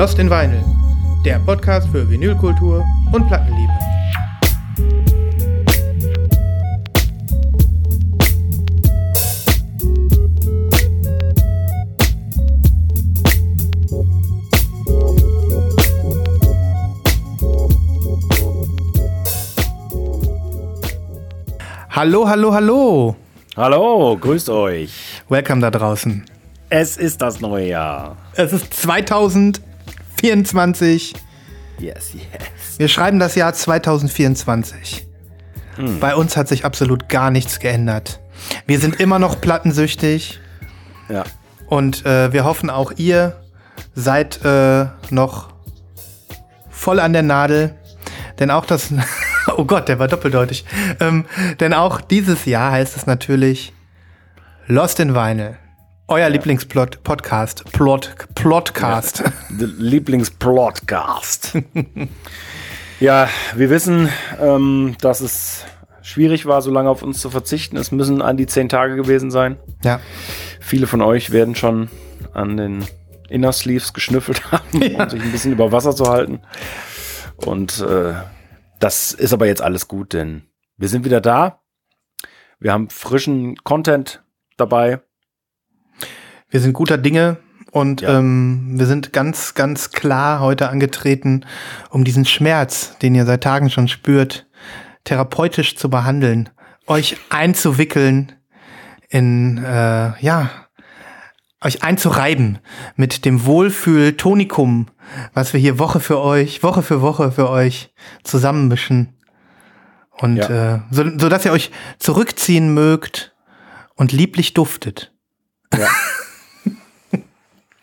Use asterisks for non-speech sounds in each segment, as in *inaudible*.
Lost in Vinyl, der Podcast für Vinylkultur und Plattenliebe. Hallo, hallo, hallo. Hallo, grüßt euch. Welcome da draußen. Es ist das neue Jahr. Es ist 2024. Yes, yes. Wir schreiben das Jahr 2024. Bei uns hat sich absolut gar nichts geändert. Wir sind immer noch plattensüchtig Ja. und äh, wir hoffen auch ihr seid äh, noch voll an der Nadel. Denn auch das, *laughs* oh Gott, der war doppeldeutig. Ähm, denn auch dieses Jahr heißt es natürlich Lost in Vinyl. Euer Lieblingsplot-Podcast. Plot, Plotcast. Der Lieblingspodcast. *laughs* ja, wir wissen, ähm, dass es schwierig war, so lange auf uns zu verzichten. Es müssen an die zehn Tage gewesen sein. Ja. Viele von euch werden schon an den Inner Sleeves geschnüffelt haben, *laughs* um sich ein bisschen über Wasser zu halten. Und äh, das ist aber jetzt alles gut, denn wir sind wieder da. Wir haben frischen Content dabei. Wir sind guter Dinge und Ja. ähm, wir sind ganz, ganz klar heute angetreten, um diesen Schmerz, den ihr seit Tagen schon spürt, therapeutisch zu behandeln, euch einzuwickeln in, äh, ja, euch einzureiben mit dem Wohlfühl-Tonikum, was wir hier Woche für euch, Woche für Woche für euch zusammenmischen. Und Ja. äh, so, so dass ihr euch zurückziehen mögt und lieblich duftet. *laughs*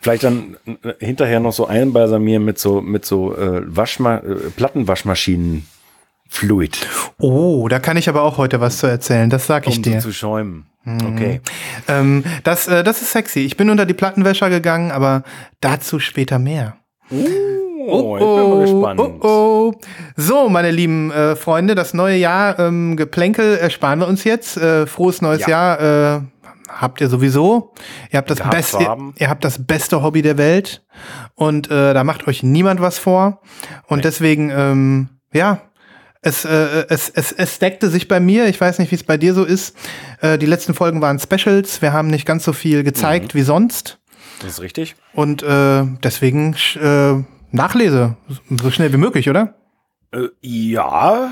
Vielleicht dann äh, hinterher noch so einbalsamieren mit so, mit so äh, Waschma äh, Plattenwaschmaschinen-Fluid, Oh, da kann ich aber auch heute was zu erzählen. Das sag ich um dir. so zu schäumen. Okay. Ähm, das, äh, das ist sexy. Ich bin unter die Plattenwäscher gegangen, aber dazu später mehr. Oh, ich bin mal gespannt. oh, oh. So, meine lieben äh, Freunde, das neue Jahr, ähm, Geplänkel ersparen wir uns jetzt. Äh, frohes neues Ja. Jahr äh, habt ihr sowieso. Ihr habt das Gehabt beste, ihr, habt das beste Hobby der Welt und äh, da macht euch niemand was vor. Und deswegen, ähm, ja, es, äh, es, es, es deckte sich bei mir. Ich weiß nicht, wie es bei dir so ist. Äh, die letzten Folgen waren Specials. Wir haben nicht ganz so viel gezeigt Mhm. wie sonst. Das ist richtig. Und äh, deswegen äh, Nachlese. So schnell wie möglich, oder? Äh, ja,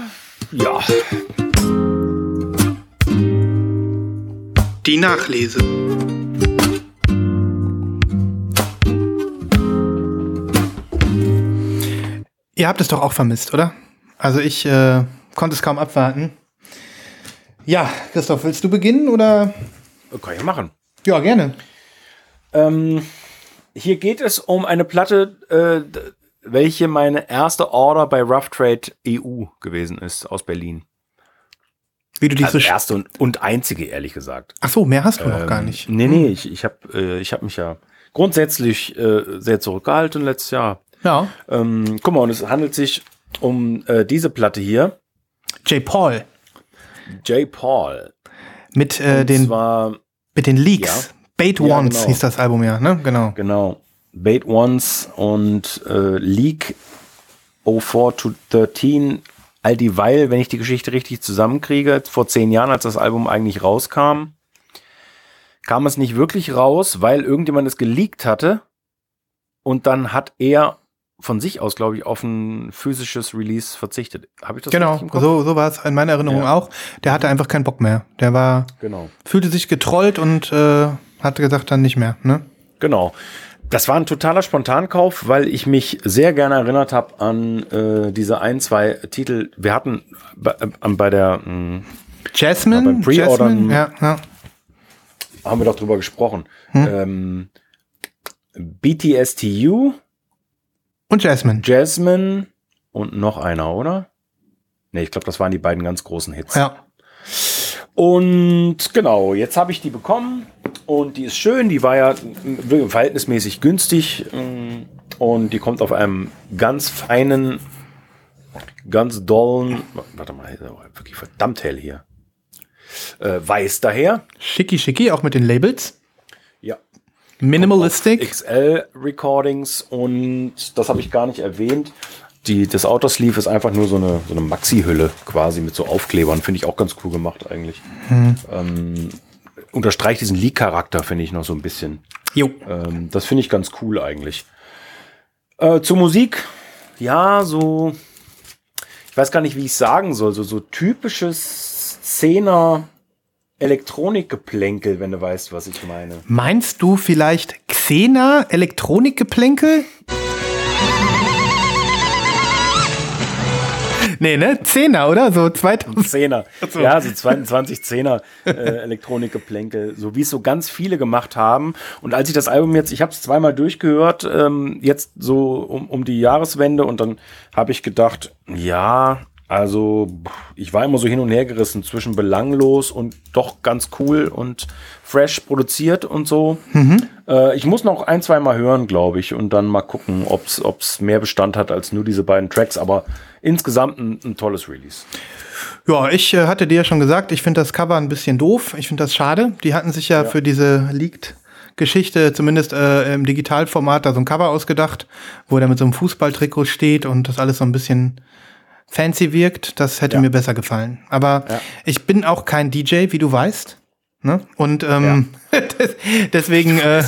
ja. Die Nachlese. Ihr habt es doch auch vermisst, oder? Also ich äh, konnte es kaum abwarten. Ja, Christoph, willst du beginnen oder? Kann ich machen. Ja, gerne. Ähm, hier geht es um eine Platte, äh, welche meine erste Order bei Rough Trade EU gewesen ist aus Berlin. Wie du dich Also erste und, und einzige, ehrlich gesagt. Ach so, mehr hast du noch gar nicht. Nee, nee, ich, ich habe äh, ich hab mich ja grundsätzlich äh, sehr zurückgehalten letztes Jahr. Ja. Ähm, guck mal, und es handelt sich um äh, diese Platte hier, J. Paul J. Paul. mit äh, den zwar, mit den Leaks. Ja. Bait Ja, Once genau. hieß das Album ja, ne? Genau. genau, Bait Once und äh, Leak 04 to 13. All dieweil, wenn ich die Geschichte richtig zusammenkriege, vor zehn Jahren, als das Album eigentlich rauskam, kam es nicht wirklich raus, weil irgendjemand es geleakt hatte. Und dann hat er von sich aus, glaube ich, auf ein physisches Release verzichtet. Habe ich das Genau, richtig im Kopf? so, so war es in meiner Erinnerung Ja. auch. Der hatte einfach keinen Bock mehr. Der war, Genau. fühlte sich getrollt und äh, hatte gesagt dann nicht mehr. Ne? Genau. Das war ein totaler Spontankauf, weil ich mich sehr gerne erinnert habe an äh, diese ein, zwei Titel. Wir hatten bei, äh, bei der, mh, Jasmine, Ja, beim Pre-Ordern- Jasmine, ja, ja. haben wir doch drüber gesprochen. Hm. Ähm, BTSTU, Und Jasmine. Jasmine und noch einer, oder? Nee, ich glaube, das waren die beiden ganz großen Hits. Ja. Und genau, jetzt habe ich die bekommen und die ist schön. Die war ja mm, verhältnismäßig günstig mm, und die kommt auf einem ganz feinen, ganz dollen, warte mal, wirklich verdammt hell hier. Äh, weiß daher. Schicki schicki, auch mit den Labels. Ja. Minimalistic. XL Recordings und das habe ich gar nicht erwähnt. Die, das Autosleeve ist einfach nur so eine, so eine Maxi-Hülle quasi mit so Aufklebern. Finde ich auch ganz cool gemacht eigentlich. Hm. Ähm, unterstreicht diesen Leak-Charakter, finde ich noch so ein bisschen. Jo. Ähm, das finde ich ganz cool eigentlich. Äh, zur Musik, ja, so, ich weiß gar nicht, wie ich sagen soll, so, so typisches Szene Elektronikgeplänkel, wenn du weißt, was ich meine. Meinst du vielleicht Xena Elektronikgeplänkel? Nee, ne? Zehner, oder? So 2000. Zehner. So. Ja, so 22 Zehner äh, Elektronikgeplänkel, so wie es so ganz viele gemacht haben. Und als ich das Album jetzt, ich habe es zweimal durchgehört, ähm, jetzt so um, um die Jahreswende und dann habe ich gedacht, ja, also ich war immer so hin und her gerissen zwischen belanglos und doch ganz cool und fresh produziert und so. Mhm. Äh, ich muss noch ein, zwei Mal hören, glaube ich, und dann mal gucken, ob es mehr Bestand hat als nur diese beiden Tracks. Aber insgesamt ein, ein tolles Release. Ja, ich äh, hatte dir ja schon gesagt, ich finde das Cover ein bisschen doof. Ich finde das schade. Die hatten sich ja, ja. für diese Leaked Geschichte, zumindest äh, im Digitalformat, da so ein Cover ausgedacht, wo er mit so einem Fußballtrikot steht und das alles so ein bisschen fancy wirkt. Das hätte ja. mir besser gefallen. Aber ja. ich bin auch kein DJ, wie du weißt. Ne? Und ähm, ja. *laughs* deswegen äh,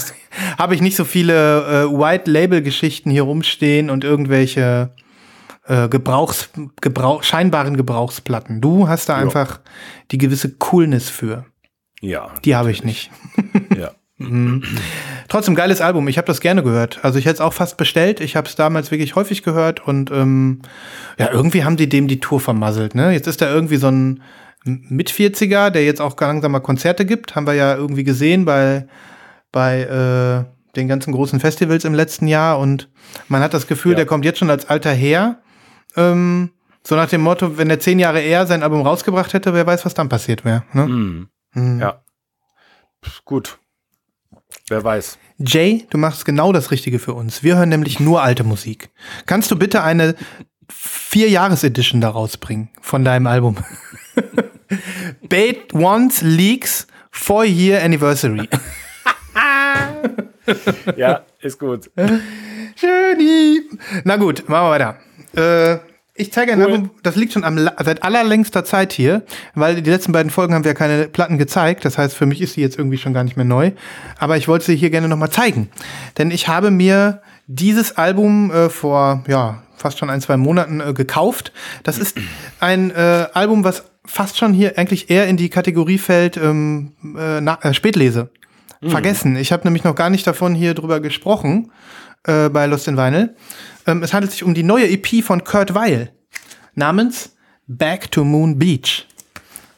habe ich nicht so viele äh, White-Label-Geschichten hier rumstehen und irgendwelche äh, Gebrauchs, Gebrauch, scheinbaren Gebrauchsplatten. Du hast da einfach die gewisse Coolness für. Ja. Die habe ich nicht. *laughs* ja. Mhm. Trotzdem geiles Album. Ich habe das gerne gehört. Also ich hätte es auch fast bestellt. Ich habe es damals wirklich häufig gehört und ähm, ja, irgendwie haben die dem die Tour vermasselt. Ne? Jetzt ist da irgendwie so ein mit 40er, der jetzt auch langsam mal Konzerte gibt. Haben wir ja irgendwie gesehen bei bei äh, den ganzen großen Festivals im letzten Jahr und man hat das Gefühl, ja. der kommt jetzt schon als alter her. Ähm, so nach dem Motto, wenn er zehn Jahre eher sein Album rausgebracht hätte, wer weiß, was dann passiert wäre. Ne? Mhm. Mhm. Ja. Gut. Wer weiß. Jay, du machst genau das Richtige für uns. Wir hören nämlich nur alte Musik. Kannst du bitte eine Vier-Jahres-Edition daraus bringen von deinem Album? *laughs* Bait Once Leaks Four-Year Anniversary. *laughs* ja, ist gut. Schöni. Na gut, machen wir weiter. Äh, ich zeige ein cool. Album, das liegt schon am, seit allerlängster Zeit hier, weil die letzten beiden Folgen haben wir ja keine Platten gezeigt. Das heißt, für mich ist sie jetzt irgendwie schon gar nicht mehr neu. Aber ich wollte sie hier gerne nochmal zeigen. Denn ich habe mir dieses Album äh, vor, ja, fast schon ein, zwei Monaten äh, gekauft. Das ist ein äh, Album, was fast schon hier eigentlich eher in die Kategorie fällt, ähm, äh, äh, Spätlese. Mhm. Vergessen. Ich habe nämlich noch gar nicht davon hier drüber gesprochen äh, bei Lost in Vinyl. Ähm, es handelt sich um die neue EP von Kurt Weil namens Back to Moon Beach.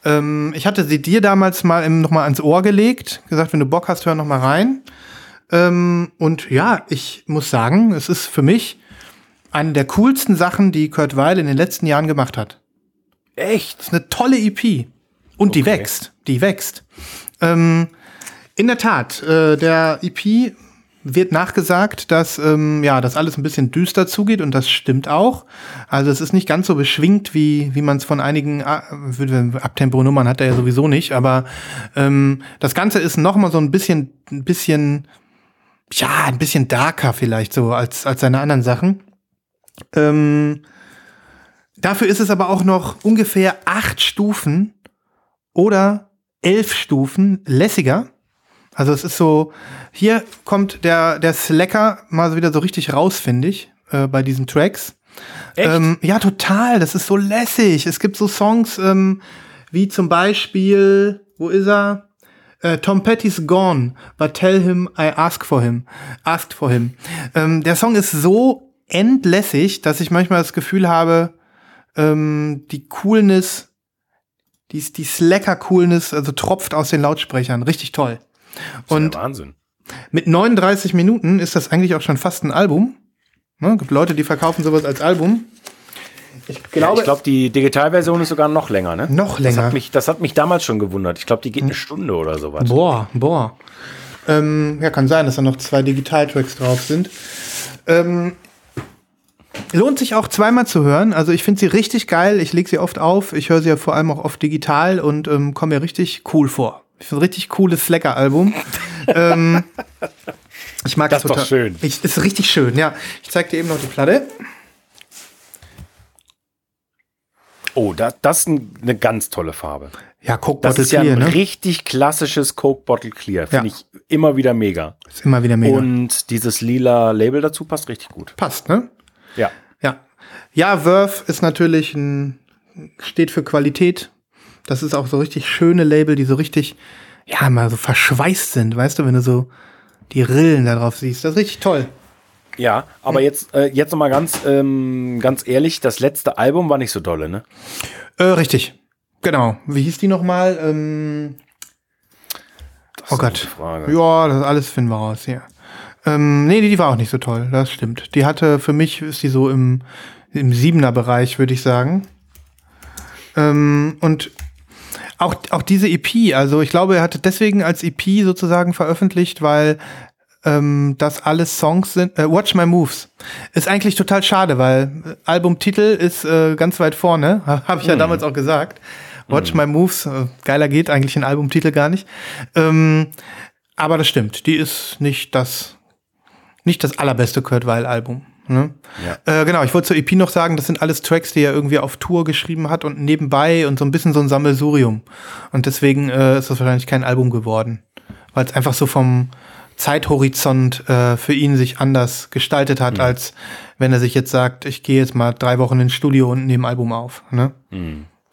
Ähm, ich hatte sie dir damals mal im, noch mal ans Ohr gelegt, gesagt, wenn du Bock hast, hör noch mal rein. Ähm, und ja, ich muss sagen, es ist für mich eine der coolsten Sachen, die Kurt Weil in den letzten Jahren gemacht hat. Echt? Das ist eine tolle EP. Und okay. die wächst. Die wächst. Ähm, in der Tat, äh, der EP wird nachgesagt, dass ähm, ja, das alles ein bisschen düster zugeht und das stimmt auch. Also es ist nicht ganz so beschwingt, wie, wie man es von einigen äh, Abtempo-Nummern hat er ja sowieso nicht, aber ähm, das Ganze ist noch mal so ein bisschen, ein bisschen, ja, ein bisschen darker vielleicht so als, als seine anderen Sachen. Ähm, dafür ist es aber auch noch ungefähr acht Stufen oder elf Stufen lässiger also es ist so, hier kommt der, der Slacker mal wieder so richtig raus, finde ich, äh, bei diesen Tracks. Ähm, ja, total. Das ist so lässig. Es gibt so Songs ähm, wie zum Beispiel, wo ist er? Äh, Tom Petty's Gone, but tell him I ask for him. Asked for him. Ähm, der Song ist so endlässig, dass ich manchmal das Gefühl habe, ähm, die Coolness, die, die Slacker-Coolness, also tropft aus den Lautsprechern. Richtig toll. Und ja Wahnsinn. Mit 39 Minuten ist das eigentlich auch schon fast ein Album. Ne? Gibt Leute, die verkaufen sowas als Album. Ich glaube, ja, ich glaube, die Digitalversion ist sogar noch länger, ne? Noch länger. Das hat mich, das hat mich damals schon gewundert. Ich glaube, die geht eine Stunde oder sowas. Boah, boah. Ähm, ja, kann sein, dass da noch zwei Digitaltracks drauf sind. Ähm, lohnt sich auch zweimal zu hören. Also ich finde sie richtig geil. Ich lege sie oft auf. Ich höre sie ja vor allem auch oft digital und ähm, komme mir richtig cool vor Ich finde ein richtig cooles Slacker-Album. ähm, ich mag Das ist doch schön. Ich, ist richtig schön, ja. Ich zeig dir eben noch die Platte. Oh, da, das ist ein, eine ganz tolle Farbe. Ja, Coke Das Bottle ist ja Clear, ein ne? richtig klassisches Coke Bottle Clear. Finde Ja. ich immer wieder mega. Ist immer wieder mega. Und dieses lila Label dazu passt richtig gut. Passt, ne? Ja. Ja. Ja, Verve ist natürlich ein, steht für Qualität. Das ist auch so richtig schöne Label, die so richtig, ja, mal so verschweißt sind, weißt du, wenn du so die Rillen da drauf siehst. Das ist richtig toll. Ja, aber jetzt, äh, jetzt nochmal ganz, ähm, ganz ehrlich, das letzte Album war nicht so dolle, ne? Äh, richtig. Genau. Wie hieß die nochmal? Ähm, oh Gott. Ja, das alles finden wir raus, ja. Ähm, nee, die war auch nicht so toll, das stimmt. Die hatte, für mich ist die so im, im Siebener-Bereich, würde ich sagen. Ähm, und auch, auch diese EP, also ich glaube, er hatte deswegen als EP sozusagen veröffentlicht, weil ähm, das alles Songs sind. Äh, Watch My Moves. Ist eigentlich total schade, weil äh, Albumtitel ist äh, ganz weit vorne, *laughs* habe ich ja damals auch gesagt. Watch My Moves, äh, geiler geht eigentlich ein Albumtitel gar nicht. Ähm, aber das stimmt, die ist nicht das, nicht das allerbeste Kurt Weil Album. Ne? Äh, genau, ich wollte zur EP noch sagen, das sind alles Tracks, die er irgendwie auf Tour geschrieben hat und nebenbei und so ein bisschen so ein Sammelsurium. Und deswegen äh, ist das wahrscheinlich kein Album geworden, weil es einfach so vom Zeithorizont äh, für ihn sich anders gestaltet hat, als wenn er sich jetzt sagt, ich gehe jetzt mal drei Wochen ins Studio und nehme ein Album auf. Ne?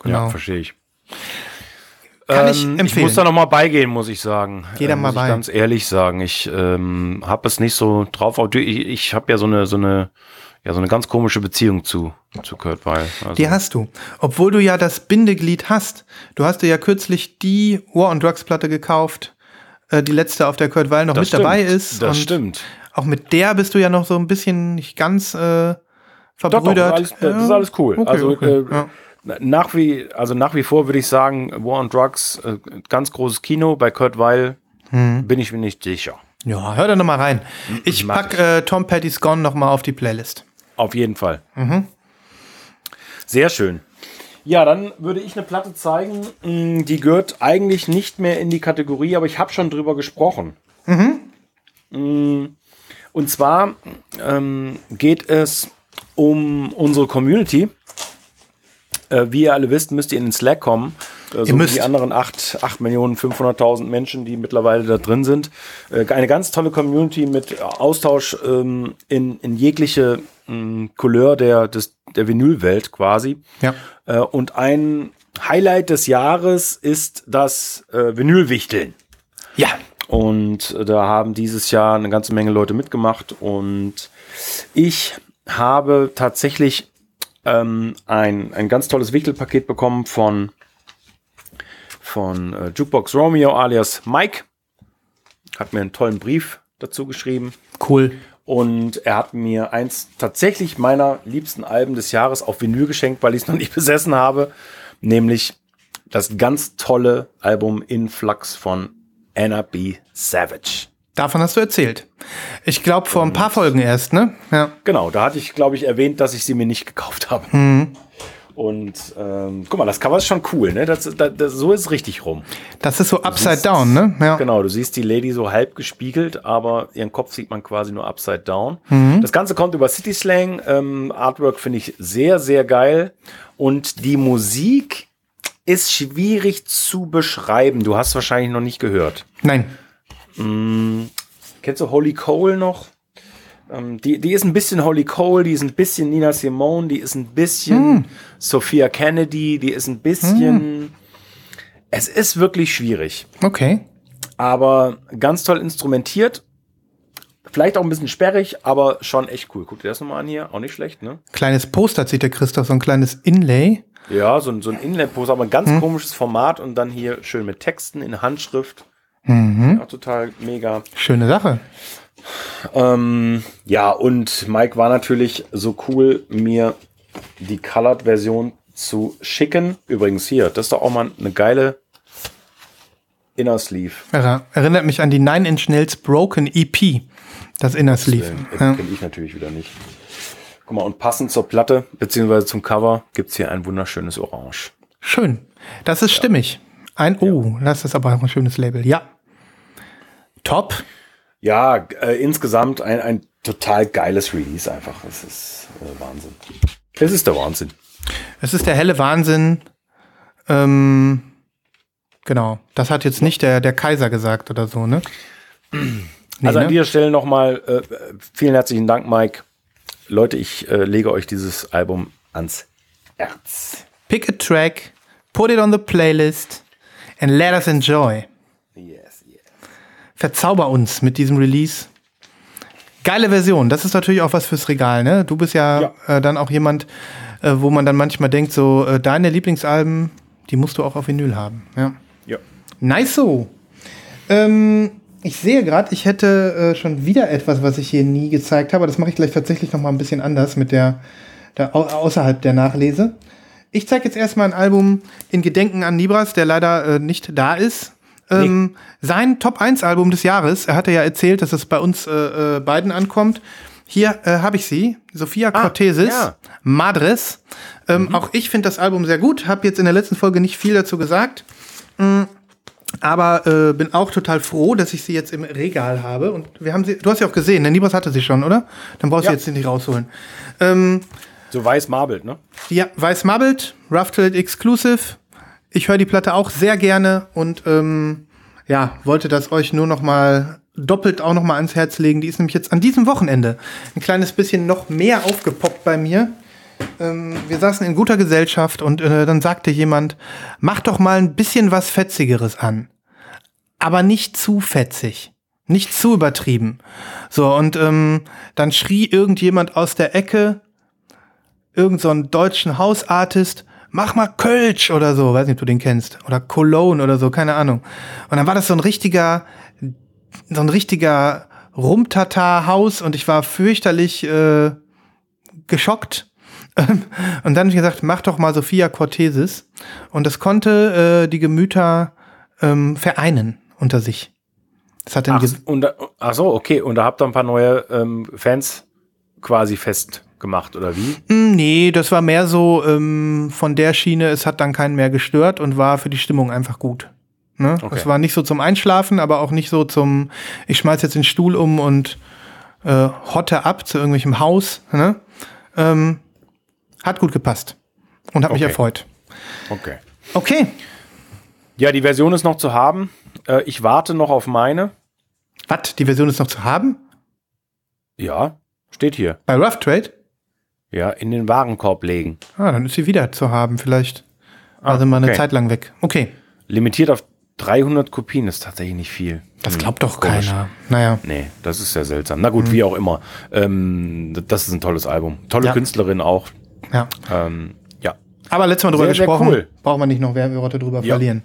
Genau. Ja, verstehe ich. Kann ich Ähm, Ich empfehlen. muss da noch mal beigehen, muss ich sagen. Geh da Äh, mal muss bei. Ich ganz ehrlich sagen, ich ähm, habe es nicht so drauf. Ich, ich habe ja so eine so eine ja so eine ganz komische Beziehung zu zu Kurt Weil. Also, Die hast du. Obwohl du ja das Bindeglied hast. Du hast dir ja kürzlich die War on Drugs Platte gekauft, äh, die letzte, auf der Kurt Weil noch das mit stimmt, dabei ist. Das stimmt. Auch mit der bist du ja noch so ein bisschen nicht ganz äh, Doch, doch, verbrüdert. alles, das ist alles cool. Okay, also okay, äh, ja. Nach wie also nach wie vor würde ich sagen, War on Drugs, äh, ganz großes Kino. Bei Kurt Weil Hm. bin ich mir nicht sicher. Ja, hör da noch mal rein. Ich mach pack ich. äh, Tom Petty's Gone noch mal auf die Playlist. Auf jeden Fall. Mhm. Sehr schön. Ja, dann würde ich eine Platte zeigen, mh, die gehört eigentlich nicht mehr in die Kategorie, aber ich habe schon drüber gesprochen. Mhm. Und zwar ähm, geht es um unsere Community. Äh, wie ihr alle wisst, müsst ihr in den Slack kommen. Äh, so die anderen 8, 8 Millionen 500.000 Menschen, die mittlerweile da drin sind. Äh, eine ganz tolle Community mit Austausch ähm, in, in jegliche mh, Couleur der, des, der Vinylwelt quasi. Ja. Äh, und ein Highlight des Jahres ist das äh, Vinylwichteln. Ja. Und äh, da haben dieses Jahr eine ganze Menge Leute mitgemacht. Und ich habe tatsächlich ähm, ein, ein ganz tolles Wichtelpaket bekommen von, von äh, Jukebox Romeo alias Mike. Hat mir einen tollen Brief dazu geschrieben. Cool. Und er hat mir eins tatsächlich meiner liebsten Alben des Jahres auf Vinyl geschenkt, weil ich es noch nicht *laughs* besessen habe. Nämlich das ganz tolle Album Influx von Anna B. Savage. Davon hast du erzählt. Ich glaube vor ein paar Folgen erst, ne? Ja. Genau, da hatte ich, glaube ich, erwähnt, dass ich sie mir nicht gekauft habe. Und ähm, guck mal, das Cover ist schon cool, ne? Das, das, das, so ist es richtig rum. Das ist so upside down, ne? Ja. Genau, du siehst die Lady so halb gespiegelt, aber ihren Kopf sieht man quasi nur upside down. Das Ganze kommt über City Slang. Ähm, Artwork finde ich sehr, sehr geil. Und die Musik ist schwierig zu beschreiben. Du hast wahrscheinlich noch nicht gehört. Nein. Kennst du Holy Cole noch? Ähm, die, die ist ein bisschen Holy Cole, die ist ein bisschen Nina Simone, die ist ein bisschen Sophia Kennedy, die ist ein bisschen. Es ist wirklich schwierig. Okay. aber ganz toll instrumentiert. Vielleicht auch ein bisschen sperrig, aber schon echt cool. Guck dir das nochmal an hier. Auch nicht schlecht, ne? Kleines Poster zieht der Christoph, so ein kleines Inlay. Ja, so, ein- so ein Inlay-Poster, aber ein ganz komisches Format und dann hier schön mit Texten in Handschrift. Auch total mega. Schöne Sache. Ähm, ja, und Mike war natürlich so cool, mir die Colored-Version zu schicken. Übrigens hier, das ist doch auch mal eine geile Inner Sleeve. Er, erinnert mich an die Nine Inch Nails Broken EP. Das Inner Sleeve. Das Ja. kenne ich natürlich wieder nicht. Guck mal, und passend zur Platte, beziehungsweise zum Cover, gibt's hier ein wunderschönes Orange. Schön. Das ist stimmig. Ein, oh, das ist aber auch ein schönes Label. Ja. Top. Ja, äh, insgesamt ein, ein total geiles Release einfach. Es ist äh, Wahnsinn. Es ist der Wahnsinn. Es ist der helle Wahnsinn. Ähm, genau. Das hat jetzt nicht der, der Kaiser gesagt oder so, ne? *clears throat* Nee, also an ne? dieser Stelle nochmal äh, vielen herzlichen Dank, Mike. Leute, ich äh, lege euch dieses Album ans Herz. Pick a track, put it on the playlist and let us enjoy. Verzauber uns mit diesem Release. Geile Version. Das ist natürlich auch was fürs Regal, ne? Du bist ja, Ja. Äh, dann auch jemand, äh, wo man dann manchmal denkt, so, äh, deine Lieblingsalben, die musst du auch auf Vinyl haben. Ja. Ja. Nice so. Ähm, ich sehe gerade, ich hätte äh, schon wieder etwas, was ich hier nie gezeigt habe. Das mache ich gleich tatsächlich noch mal ein bisschen anders mit der, der au außerhalb der Nachlese. Ich zeige jetzt erstmal ein Album in Gedenken an Nibras, der leider äh, nicht da ist. Ähm, Sein Top 1 Album des Jahres. Er hatte ja erzählt, dass es bei uns äh, äh, beiden ankommt. Hier äh, habe ich sie, Sophia Cortesis, ja. Madres. Ähm, Auch ich finde das Album sehr gut. Habe jetzt in der letzten Folge nicht viel dazu gesagt. Aber äh, bin auch total froh, dass ich sie jetzt im Regal habe. Und wir haben sie, du hast sie auch gesehen, ne? Nibras hatte sie schon, oder? Dann brauchst Ja. du jetzt nicht rausholen. Ähm, So weiß marbelt, ne? ja, Weiß Marbled, Rough Trade Exclusive. Ich höre die Platte auch sehr gerne und ähm, ja, wollte das euch nur noch mal doppelt auch noch mal ans Herz legen. Die ist nämlich jetzt an diesem Wochenende ein kleines bisschen noch mehr aufgepoppt bei mir. Ähm, wir saßen in guter Gesellschaft und äh, dann sagte jemand, mach doch mal ein bisschen was Fetzigeres an. Aber nicht zu fetzig. Nicht zu übertrieben. So, und ähm, dann schrie irgendjemand aus der Ecke, irgend so deutschen Hausartist, mach mal Kölsch oder so, weiß nicht, ob du den kennst. Oder Cologne oder so, keine Ahnung. Und dann war das so ein richtiger, so ein richtiger Rumtata-Haus und ich war fürchterlich äh, geschockt. *laughs* Und dann habe ich gesagt, mach doch mal Sophia Cortesis. Und das konnte äh, die Gemüter ähm, vereinen unter sich. Das hat den Ach, und, ach so, okay. Und da habt ihr ein paar neue ähm, Fans quasi festgemacht, oder wie? Mm, Nee, das war mehr so ähm, von der Schiene, es hat dann keinen mehr gestört und war für die Stimmung einfach gut. Ne? Okay. Es war nicht so zum Einschlafen, aber auch nicht so zum, ich schmeiß jetzt den Stuhl um und äh, hotte ab zu irgendwelchem Haus. Ne? Ähm, hat gut gepasst und hat mich Okay. erfreut. Okay. Okay, Ja, die Version ist noch zu haben. Äh, ich warte noch auf meine. was? Die Version ist noch zu haben? Ja, steht hier. Bei Rough Trade? Ja, in den Warenkorb legen. Ah, dann ist sie wieder zu haben, vielleicht. Also mal eine Ah, okay. Zeit lang weg. Okay, Limitiert auf 300 Kopien ist tatsächlich nicht viel. das Hm, glaubt doch komisch. keiner. Naja. Nee, das ist ja seltsam. Na gut, wie auch immer. Ähm, das ist ein tolles Album. Tolle Ja. Künstlerin auch. Ja. Ähm, ja. Aber letztes Mal drüber Sehr, sehr gesprochen, cool. braucht man nicht noch Werbeworte drüber Ja. verlieren.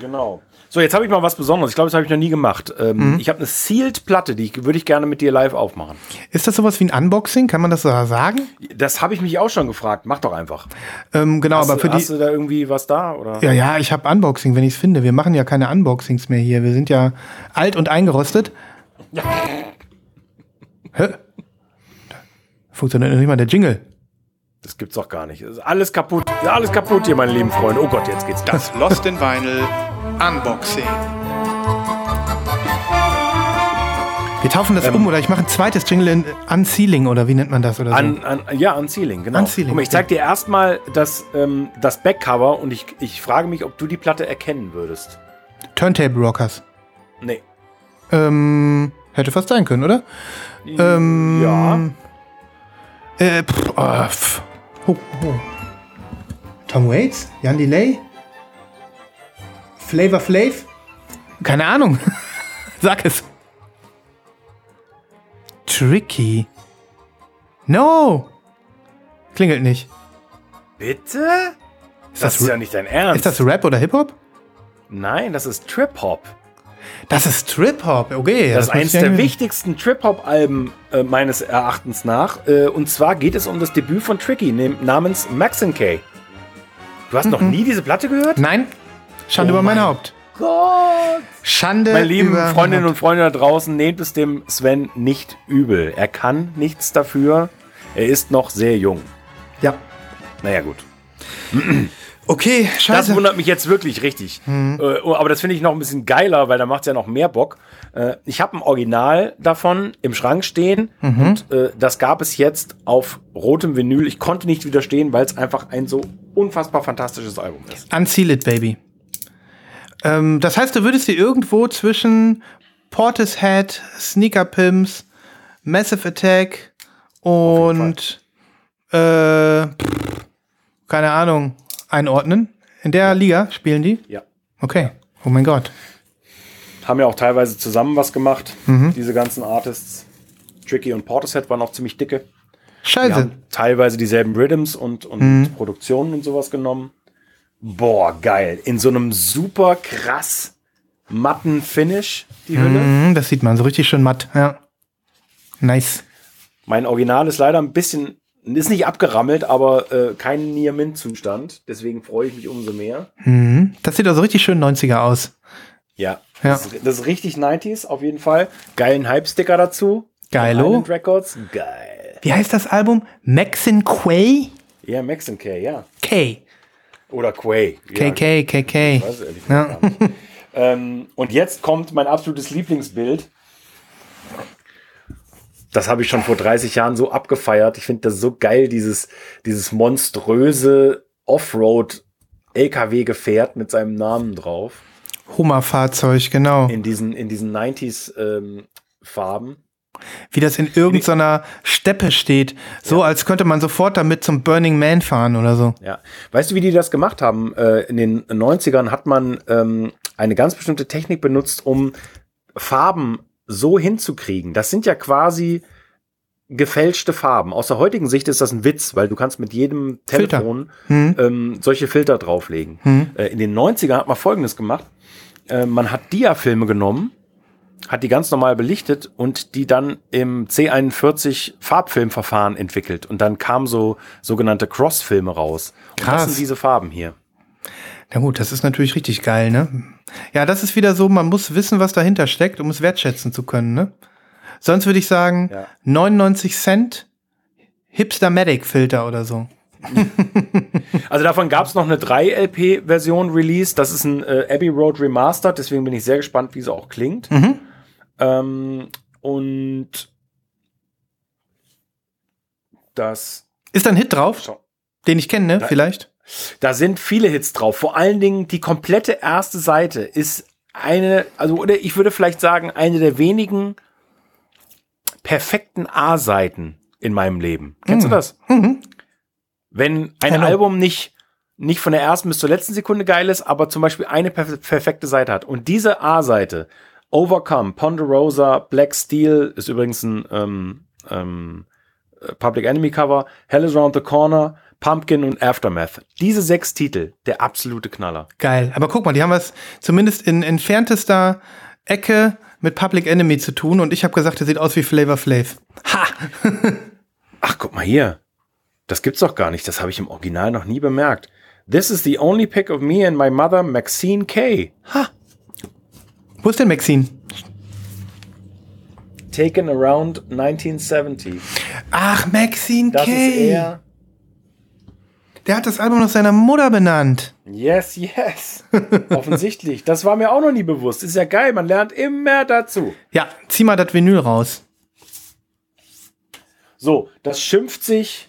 Genau. So, jetzt habe ich mal was Besonderes. Ich glaube, das habe ich noch nie gemacht. Ähm, Mhm. Ich habe eine Sealed-Platte, die ich- würde ich gerne mit dir live aufmachen. Ist das sowas wie ein Unboxing? Kann man das so sagen? Das habe ich mich auch schon gefragt. Mach doch einfach. Ähm, genau, Hast, aber für du, hast die. du da irgendwie was da? Oder? Ja, ja, ich habe Unboxing, wenn ich es finde. Wir machen ja keine Unboxings mehr hier. Wir sind ja alt und eingerostet. Hä? Funktioniert noch nicht mal der Jingle. Das gibt's doch gar nicht. Alles kaputt. Ja, alles kaputt hier, meine lieben Freunde. Oh Gott, jetzt geht's Das Lost in Vinyl Unboxing. Wir taufen das um oder ich mache ein zweites Jingle in Unsealing oder wie nennt man das oder so? An, an, ja, Unsealing, genau. Unsealing, Guck mal, ich zeig dir erstmal das, ähm, das Backcover und ich, ich frage mich, ob du die Platte erkennen würdest. Turntable Rockers. Nee. Ähm, hätte fast sein können, oder? Ähm, ja. Äh, pff, oh, pff. Oh, oh. Tom Waits? Jan Delay? Flavor Flav? Keine Ahnung. *laughs* Sag es. Tricky. No! Klingelt nicht. Bitte? Ist Das das, ist ja nicht dein Ernst. ist das Rap oder Hip-Hop? Nein, das ist Trip-Hop. Das ist Trip-Hop, okay. Das ist muss eines der wichtigsten Trip-Hop-Alben äh, meines Erachtens nach. Äh, und zwar geht es um das Debüt von Tricky namens Maxin K. Du hast noch nie diese Platte gehört? Nein, Schande Oh über mein mein Haupt. Gott! Schande Meine lieben Freundinnen und Freunde da draußen, nehmt es dem Sven nicht übel. Er kann nichts dafür. Er ist noch sehr jung. Ja. Naja, gut. Okay, Das scheiße. wundert mich jetzt wirklich richtig. Mhm. Äh, aber das finde ich noch ein bisschen geiler, weil da macht es ja noch mehr Bock. Äh, ich habe ein Original davon im Schrank stehen Mhm. und äh, das gab es jetzt auf rotem Vinyl. Ich konnte nicht widerstehen, weil es einfach ein so unfassbar fantastisches Album ist. Unseal It, Baby. Ähm, das heißt, du würdest dir irgendwo zwischen Portishead, Sneaker Pimps, Massive Attack und äh, pff, keine Ahnung einordnen. In der Liga spielen die? Ja. Okay. Oh mein Gott. Haben ja auch teilweise zusammen was gemacht, Mhm. diese ganzen Artists. Tricky und Portishead waren auch ziemlich dicke. Die Scheiße. haben teilweise dieselben Rhythms und, und Mhm. Produktionen und sowas genommen. Boah, geil. In so einem super krass matten Finish, die Hülle. Mhm, das sieht man so richtig schön matt. Ja. Nice. Mein Original ist leider ein bisschen, ist nicht abgerammelt, aber äh, kein Near-Mint-Zustand. Deswegen freue ich mich umso mehr. Mhm. Das sieht also richtig schön 90er aus. Ja, Ja. Das, ist, das ist richtig 90s auf jeden Fall. Geilen Hype-Sticker dazu. Geilo. Records. Geil. Wie heißt das Album? Maxin Quay? Ja, Max and K, ja. K. Oder Quay. Ja, KK, KK. weiß ehrlich gesagt Ja. ähm, und jetzt kommt mein absolutes Lieblingsbild. Das habe ich schon vor 30 Jahren so abgefeiert. Ich finde das so geil, dieses, dieses monströse Offroad-LKW-Gefährt mit seinem Namen drauf. Hummerfahrzeug, genau. In diesen, in diesen 90s ähm, Farben. Wie das in irgendeiner Steppe steht. So, als könnte man sofort damit zum Burning Man fahren oder so. Ja. Weißt du, wie die das gemacht haben? Äh, in den 90ern hat man ähm, eine ganz bestimmte Technik benutzt, um Farben so hinzukriegen. Das sind ja quasi gefälschte Farben. Aus der heutigen Sicht ist das ein Witz, weil du kannst mit jedem Filter. Telefon Hm. ähm, solche Filter drauflegen. Hm. Äh, in den 90ern hat man Folgendes gemacht. Äh, man hat Diafilme genommen, hat die ganz normal belichtet und die dann im C41 Farbfilmverfahren entwickelt. Und dann kamen so sogenannte Crossfilme raus. Und Krass. das sind diese Farben hier. Na gut, das ist natürlich richtig geil, ne? Ja, das ist wieder so, man muss wissen, was dahinter steckt, um es wertschätzen zu können, ne? Sonst würde ich sagen, Ja. 99 Cent Hipster-Medic-Filter oder so. *laughs* Also davon gab es noch eine 3-LP-Version Release. Das ist ein äh, Abbey Road Remastered, deswegen bin ich sehr gespannt, wie sie auch klingt. Mhm. Ähm, und das, Ist da ein Hit drauf, so. den ich kenne, ne? Vielleicht? Da sind viele Hits drauf. Vor allen Dingen die komplette erste Seite ist eine, also oder ich würde vielleicht sagen, eine der wenigen perfekten A-Seiten in meinem Leben. Kennst du das? Mhm. Wenn ein Hello. Album nicht, nicht von der ersten bis zur letzten Sekunde geil ist, aber zum Beispiel eine perf perfekte Seite hat. Und diese A-Seite, Overcome, Ponderosa, Black Steel, ist übrigens ein ähm, ähm, äh, Public Enemy Cover, Hell is Around the Corner, Pumpkin und Aftermath. Diese sechs Titel, der absolute Knaller. Geil. Aber guck mal, die haben was zumindest in entferntester Ecke mit Public Enemy zu tun und ich habe gesagt, der sieht aus wie Flavor Flav. Ha! *laughs* Ach, guck mal hier. Das gibt's doch gar nicht. Das habe ich im Original noch nie bemerkt. This is the only pic of me and my mother, Maxine Kay. Ha! Wo ist denn Maxine? Taken around 1970. Ach, Maxine Das Kay. ist er. Der hat das Album nach seiner Mutter benannt. Yes, yes. *laughs* Offensichtlich. Das war mir auch noch nie bewusst. Ist ja geil. Man lernt immer dazu. Ja, zieh mal das Vinyl raus. So, das schimpft sich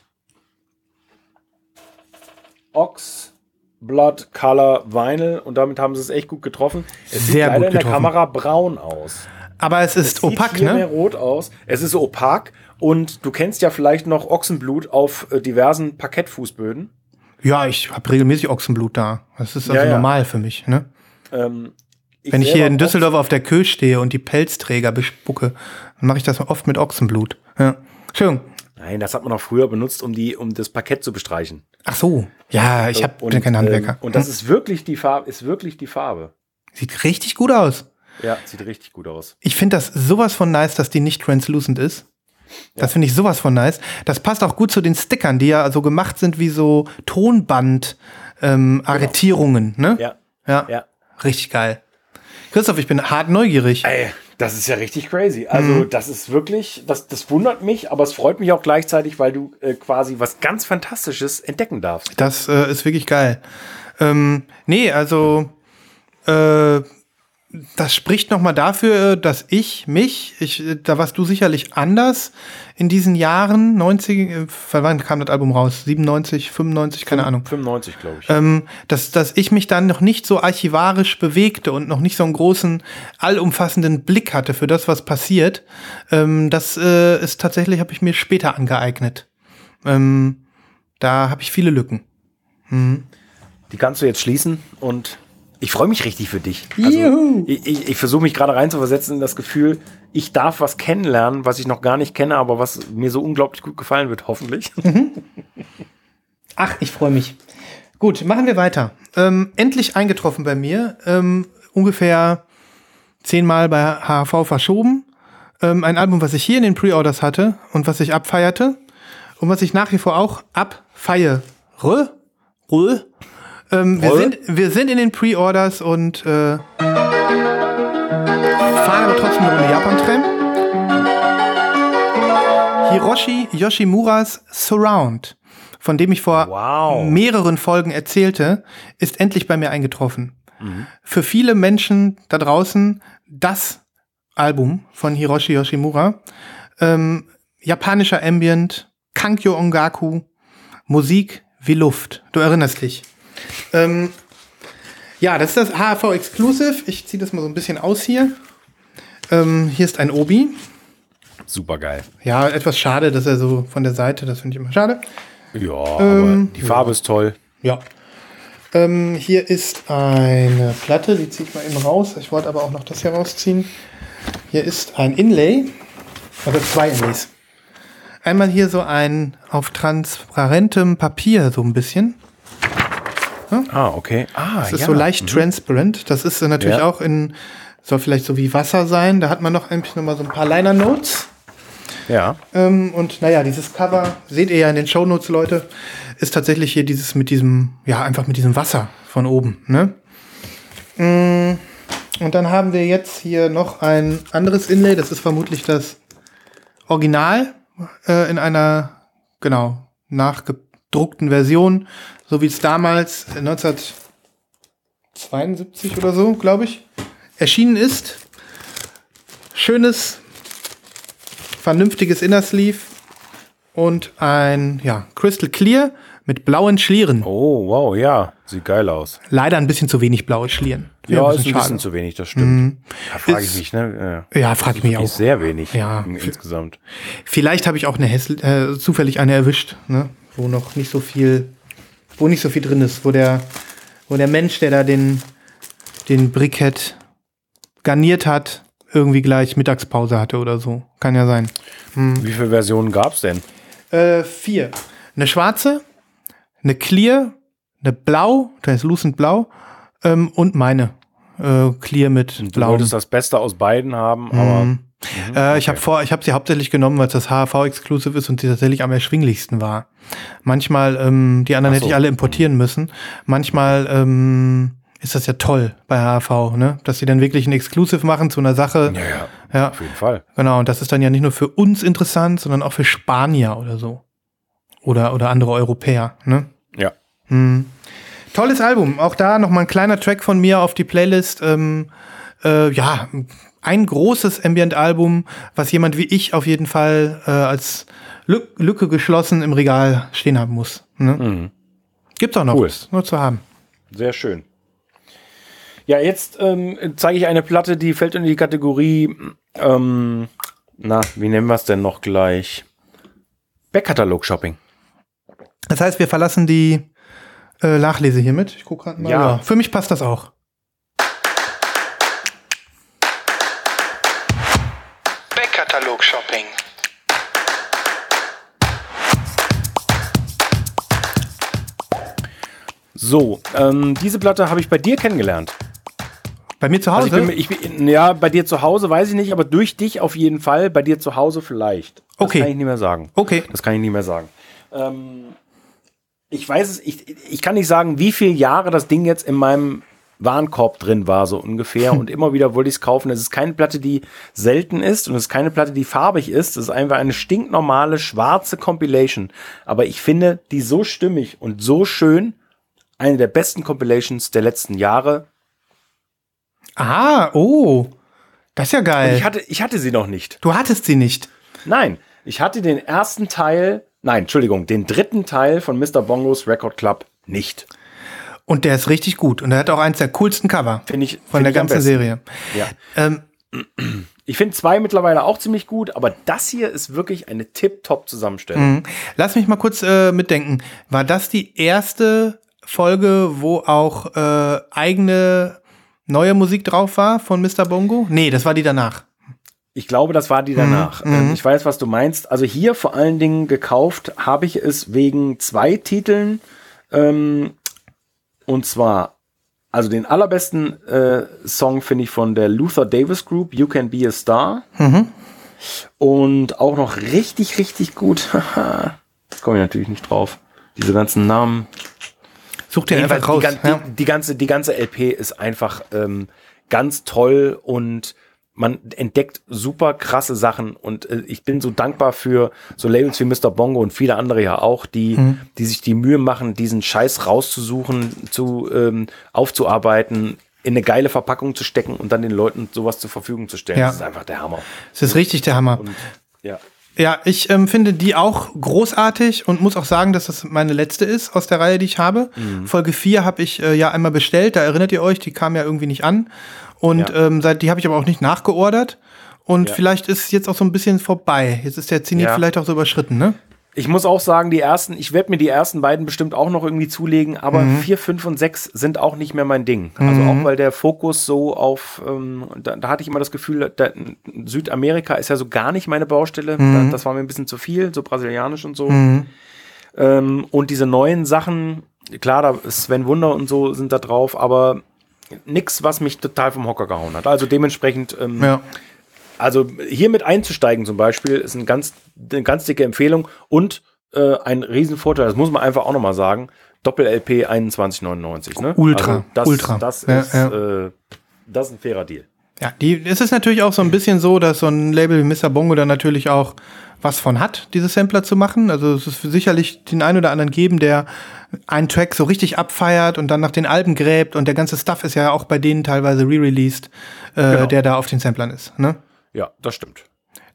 Ox Blood Color Vinyl und damit haben sie es echt gut getroffen. Es sieht Sehr leider gut in der getroffen. Kamera braun aus. Aber es ist Sieht opak, hier mehr ne? rot aus. Es ist opak und du kennst ja vielleicht noch Ochsenblut auf äh, diversen Parkettfußböden. Ja, ich habe regelmäßig Ochsenblut da. Das ist also Ja, ja. normal für mich, ne? Ähm, Wenn ich hier in Düsseldorf auf der Kö stehe und die Pelzträger bespucke, dann mache ich das oft mit Ochsenblut. Ja. Schön. Nein, das hat man auch früher benutzt, um die, um das Parkett zu bestreichen. Ach so. Ja, ich habe keinen Handwerker. Ähm, und das ist wirklich die Farbe, ist wirklich die Farbe. Sieht richtig gut aus. Ja, sieht richtig gut aus. Ich finde das sowas von nice, dass die nicht translucent ist. Das finde ich sowas von nice. Das passt auch gut zu den Stickern, die ja so gemacht sind wie so Tonband ähm, Arretierungen, ne? Ja, ja. ja. Richtig geil. Christoph, ich bin hart neugierig. Ey, Das ist ja richtig crazy. Also, Mhm. das ist wirklich, das, das wundert mich, aber es freut mich auch gleichzeitig, weil du äh, quasi was ganz Fantastisches entdecken darfst. Das äh, ist wirklich geil. Ähm, nee, also äh, das spricht nochmal dafür, dass ich mich, ich, da warst du sicherlich anders in diesen Jahren, 90, äh, wann kam das Album raus? 97, 95, keine Ahnung. 95, glaube ich. Ähm, dass, dass ich mich dann noch nicht so archivarisch bewegte und noch nicht so einen großen, allumfassenden Blick hatte für das, was passiert. Ähm, das äh, ist tatsächlich, habe ich mir später angeeignet. Ähm, da habe ich viele Lücken. Die kannst du jetzt schließen und ich freue mich richtig für dich. Also, ich ich, ich versuche mich gerade reinzuversetzen in das Gefühl, ich darf was kennenlernen, was ich noch gar nicht kenne, aber was mir so unglaublich gut gefallen wird, hoffentlich. *laughs* Ach, ich freue mich. Gut, machen wir weiter. Ähm, endlich eingetroffen bei mir. Ähm, ungefähr zehnmal bei HV verschoben. Ähm, ein Album, was ich hier in den Pre-Orders hatte und was ich abfeierte. Und was ich nach wie vor auch abfeiere. Rö? Ähm, wir, sind, wir sind in den Pre-Orders und äh, fahren aber trotzdem eine Runde Japan-Tram. Hiroshi Yoshimuras Surround, von dem ich vor Wow. mehreren Folgen erzählte, ist endlich bei mir eingetroffen. Für viele Menschen da draußen das Album von Hiroshi Yoshimura. Ähm, japanischer Ambient, Kankyo Ongaku, Musik wie Luft. Du erinnerst dich. Ähm, ja, das ist das HAV Exclusive. Ich ziehe das mal so ein bisschen aus hier. Ähm, hier ist ein Obi. Super geil. Ja, etwas schade, dass er so von der Seite, das finde ich immer schade. Ja, aber die Farbe ist toll. Ja. Ähm, hier ist eine Platte, die ziehe ich mal eben raus. Ich wollte aber auch noch das hier rausziehen. Hier ist ein Inlay, also zwei Inlays. Einmal hier so ein auf transparentem Papier so ein bisschen. Ah, okay. Ah, Das ist so leicht transparent. Das ist natürlich Ja. auch in, soll vielleicht so wie Wasser sein. Da hat man noch eigentlich noch mal so ein paar Liner Notes. Ja. Ähm, und naja, dieses Cover, seht ihr ja in den Shownotes, Leute, ist tatsächlich hier dieses mit diesem, ja, einfach mit diesem Wasser von oben. Ne? Mm, Und dann haben wir jetzt hier noch ein anderes Inlay, das ist vermutlich das Original äh, in einer, genau, nachgedruckten Version, so wie es damals äh, 1972 oder so, glaube ich, erschienen ist. Schönes, vernünftiges Inner Sleeve und ein ja, Crystal Clear mit blauen Schlieren. Oh, wow, ja. Sieht geil aus. Leider ein bisschen zu wenig blaue Schlieren. Ja, ist ein bisschen zu wenig, das stimmt. Da frage ich mich, ne? Ja, frag ich mich auch. sehr wenig Ja. in- insgesamt. Vielleicht habe ich auch eine Hässl äh, zufällig eine erwischt, ne? wo noch nicht so viel, wo nicht so viel drin ist, wo der, wo der Mensch, der da den, den Brikett garniert hat, irgendwie gleich Mittagspause hatte oder so. Kann ja sein. Wie viele Versionen gab's denn? Äh, vier. Eine schwarze, eine clear, eine blau, da ist Lucent blau, ähm, und meine. Äh, clear mit Du blau. wolltest das Beste aus beiden haben, aber Äh, Ich habe vor, ich habe sie hauptsächlich genommen, weil es das HAV Exclusive ist und sie tatsächlich am erschwinglichsten war. Manchmal, ähm, die anderen Ach hätte so. ich alle importieren müssen. Manchmal ähm, ist das ja toll bei HAV, ne? Dass sie dann wirklich ein Exclusive machen zu einer Sache. ja, ja, Ja, auf jeden Fall. genau. Und das ist dann ja nicht nur für uns interessant, sondern auch für Spanier oder so. Oder, oder andere Europäer, ne? Ja. Tolles Album. Auch da noch mal ein kleiner Track von mir auf die Playlist. Ähm, äh, ja, ein großes Ambient-Album, was jemand wie ich auf jeden Fall äh, als Lü Lücke geschlossen im Regal stehen haben muss. Ne? Gibt's auch noch, Cool. nur zu haben. Sehr schön. Ja, jetzt ähm, zeige ich eine Platte, die fällt in die Kategorie, ähm, na, wie nennen wir es denn noch gleich? Backkatalog-Shopping. Das heißt, wir verlassen die äh, Nachlese hiermit. Ich gucke gerade mal. Ja. Für mich passt das auch. So, ähm, diese Platte habe ich bei dir kennengelernt. Bei mir zu Also Hause. ich bin, ich bin, ja, bei dir zu Hause weiß ich nicht, aber durch dich auf jeden Fall, bei dir zu Hause vielleicht. Das Okay. kann ich nicht mehr sagen. okay. Das kann ich nicht mehr sagen. Ähm, ich weiß es, ich, ich kann nicht sagen, wie viele Jahre das Ding jetzt in meinem Warenkorb drin war, so ungefähr. Und immer wieder wollte ich es kaufen. Es ist keine Platte, die selten ist und es ist keine Platte, die farbig ist. Es ist einfach eine stinknormale schwarze Compilation. Aber ich finde die so stimmig und so schön. Eine der besten Compilations der letzten Jahre. Ah, oh. Das ist ja Und geil. ich hatte, ich hatte sie noch nicht. du hattest sie nicht. Nein, ich hatte den ersten Teil, nein, Entschuldigung, den dritten Teil von Mr. Bongos Record Club nicht. Und der ist richtig gut. Und er hat auch eins der coolsten Cover Finde ich von find der ich ganzen. Serie. Ja. Ähm, Ich finde zwei mittlerweile auch ziemlich gut, aber das hier ist wirklich eine tip-top-Zusammenstellung. Mhm. lass mich mal kurz äh, mitdenken. War das die erste Folge, wo auch äh, eigene neue Musik drauf war von Mr. Bongo? Nee, das war die danach. Ich glaube, das war die danach. Ähm, Ich weiß, was du meinst. Also hier vor allen Dingen gekauft habe ich es wegen zwei Titeln. Ähm, und zwar, also den allerbesten äh, Song finde ich von der Luther Davis Group, You Can Be a Star. Und auch noch richtig, richtig gut. *laughs* Jetzt komme ich natürlich nicht drauf. Diese ganzen Namen. Such dir einfach raus. Die, ja. die, die, ganze, die ganze LP ist einfach ähm, ganz toll und man entdeckt super krasse Sachen und äh, ich bin so dankbar für so Labels wie Mr. Bongo und viele andere ja auch, die, Mhm. die sich die Mühe machen, diesen Scheiß rauszusuchen, zu ähm, aufzuarbeiten, in eine geile Verpackung zu stecken und dann den Leuten sowas zur Verfügung zu stellen. Ja. Das ist einfach der Hammer. Das ist richtig der Hammer. Und ja. Ja, ich ähm, finde die auch großartig und muss auch sagen, dass das meine letzte ist aus der Reihe, die ich habe. Mhm. Folge 4 habe ich äh, ja einmal bestellt, da erinnert ihr euch, die kam ja irgendwie nicht an. Und Ja. ähm, seit, die habe ich aber auch nicht nachgeordert. Und Ja. vielleicht ist es jetzt auch so ein bisschen vorbei. Jetzt ist der Zenit Ja. vielleicht auch so überschritten, ne? Ich muss auch sagen, die ersten, ich werde mir die ersten beiden bestimmt auch noch irgendwie zulegen, aber Mhm. vier, fünf und sechs sind auch nicht mehr mein Ding. Also auch weil der Fokus so auf, ähm, da, da hatte ich immer das Gefühl, da, Südamerika ist ja so gar nicht meine Baustelle. Mhm. Da, das war mir ein bisschen zu viel, so brasilianisch und so. Ähm, und diese neuen Sachen, klar, da Sven Wunder und so sind da drauf, aber nix, was mich total vom Hocker gehauen hat. Also dementsprechend, ähm, Ja. Also hier mit einzusteigen zum Beispiel ist ein ganz, eine ganz dicke Empfehlung und äh, ein Riesenvorteil, das muss man einfach auch nochmal sagen, Doppel-LP 21,99. Ne? Ultra, also das, ultra. Das Ja, ist, ja. Äh, das ist ein fairer Deal. Ja, die, es ist natürlich auch so ein bisschen so, dass so ein Label wie Mr. Bongo da natürlich auch was von hat, diese Sampler zu machen. Also es ist sicherlich den einen oder anderen geben, der einen Track so richtig abfeiert und dann nach den Alben gräbt und der ganze Stuff ist ja auch bei denen teilweise re-released, äh, Genau. der da auf den Samplern ist. Ne? Ja, das stimmt.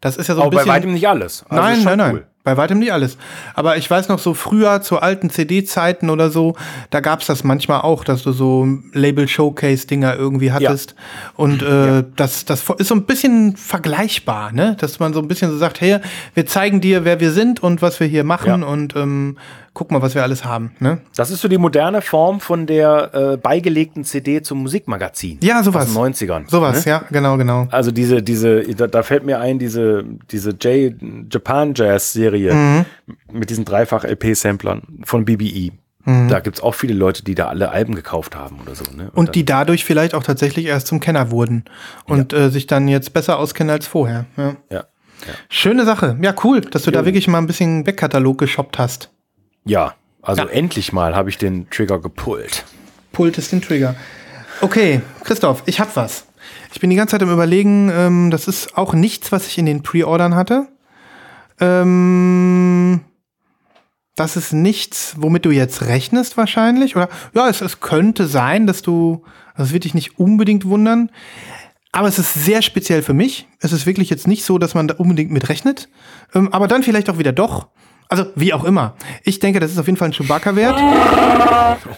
Das ist ja so ein Aber bei bisschen. weitem nicht alles. Also nein, nein, nein. cool. Bei weitem nicht alles. Aber ich weiß noch, so früher zu alten CD-Zeiten oder so, da gab's das manchmal auch, dass du so Label-Showcase-Dinger irgendwie hattest. Und äh, das, das ist so ein bisschen vergleichbar, ne? Dass man so ein bisschen so sagt, hey, wir zeigen dir, wer wir sind und was wir hier machen Ja. und ähm, guck mal, was wir alles haben. Ne? Das ist so die moderne Form von der äh, beigelegten CD zum Musikmagazin. Ja, sowas. Aus den 90ern. Sowas, ne? ja, genau, genau. Also diese, diese, da, da fällt mir ein, diese, diese J Japan Jazz Serie Mhm. mit diesen dreifach LP-Samplern von BBE. Da gibt's auch viele Leute, die da alle Alben gekauft haben oder so. Ne? Und die dadurch vielleicht auch tatsächlich erst zum Kenner wurden und äh, sich dann jetzt besser auskennen als vorher. Ja. ja. Schöne Sache. Ja, cool, dass du da wirklich mal ein bisschen Backkatalog geshoppt hast. ja, also Ja. endlich mal habe ich den Trigger gepullt. Pult ist den Trigger. Okay, Christoph, ich hab was. Ich bin die ganze Zeit im Überlegen, ähm, das ist auch nichts, was ich in den Pre-Ordern hatte. Ähm, das ist nichts, womit du jetzt rechnest wahrscheinlich. Oder ja, es, es könnte sein, dass du, also es wird dich nicht unbedingt wundern. Aber es ist sehr speziell für mich. Es ist wirklich jetzt nicht so, dass man da unbedingt mit rechnet. Ähm, aber dann vielleicht auch wieder doch. Also, wie auch immer. Ich denke, das ist auf jeden Fall ein Chewbacca wert.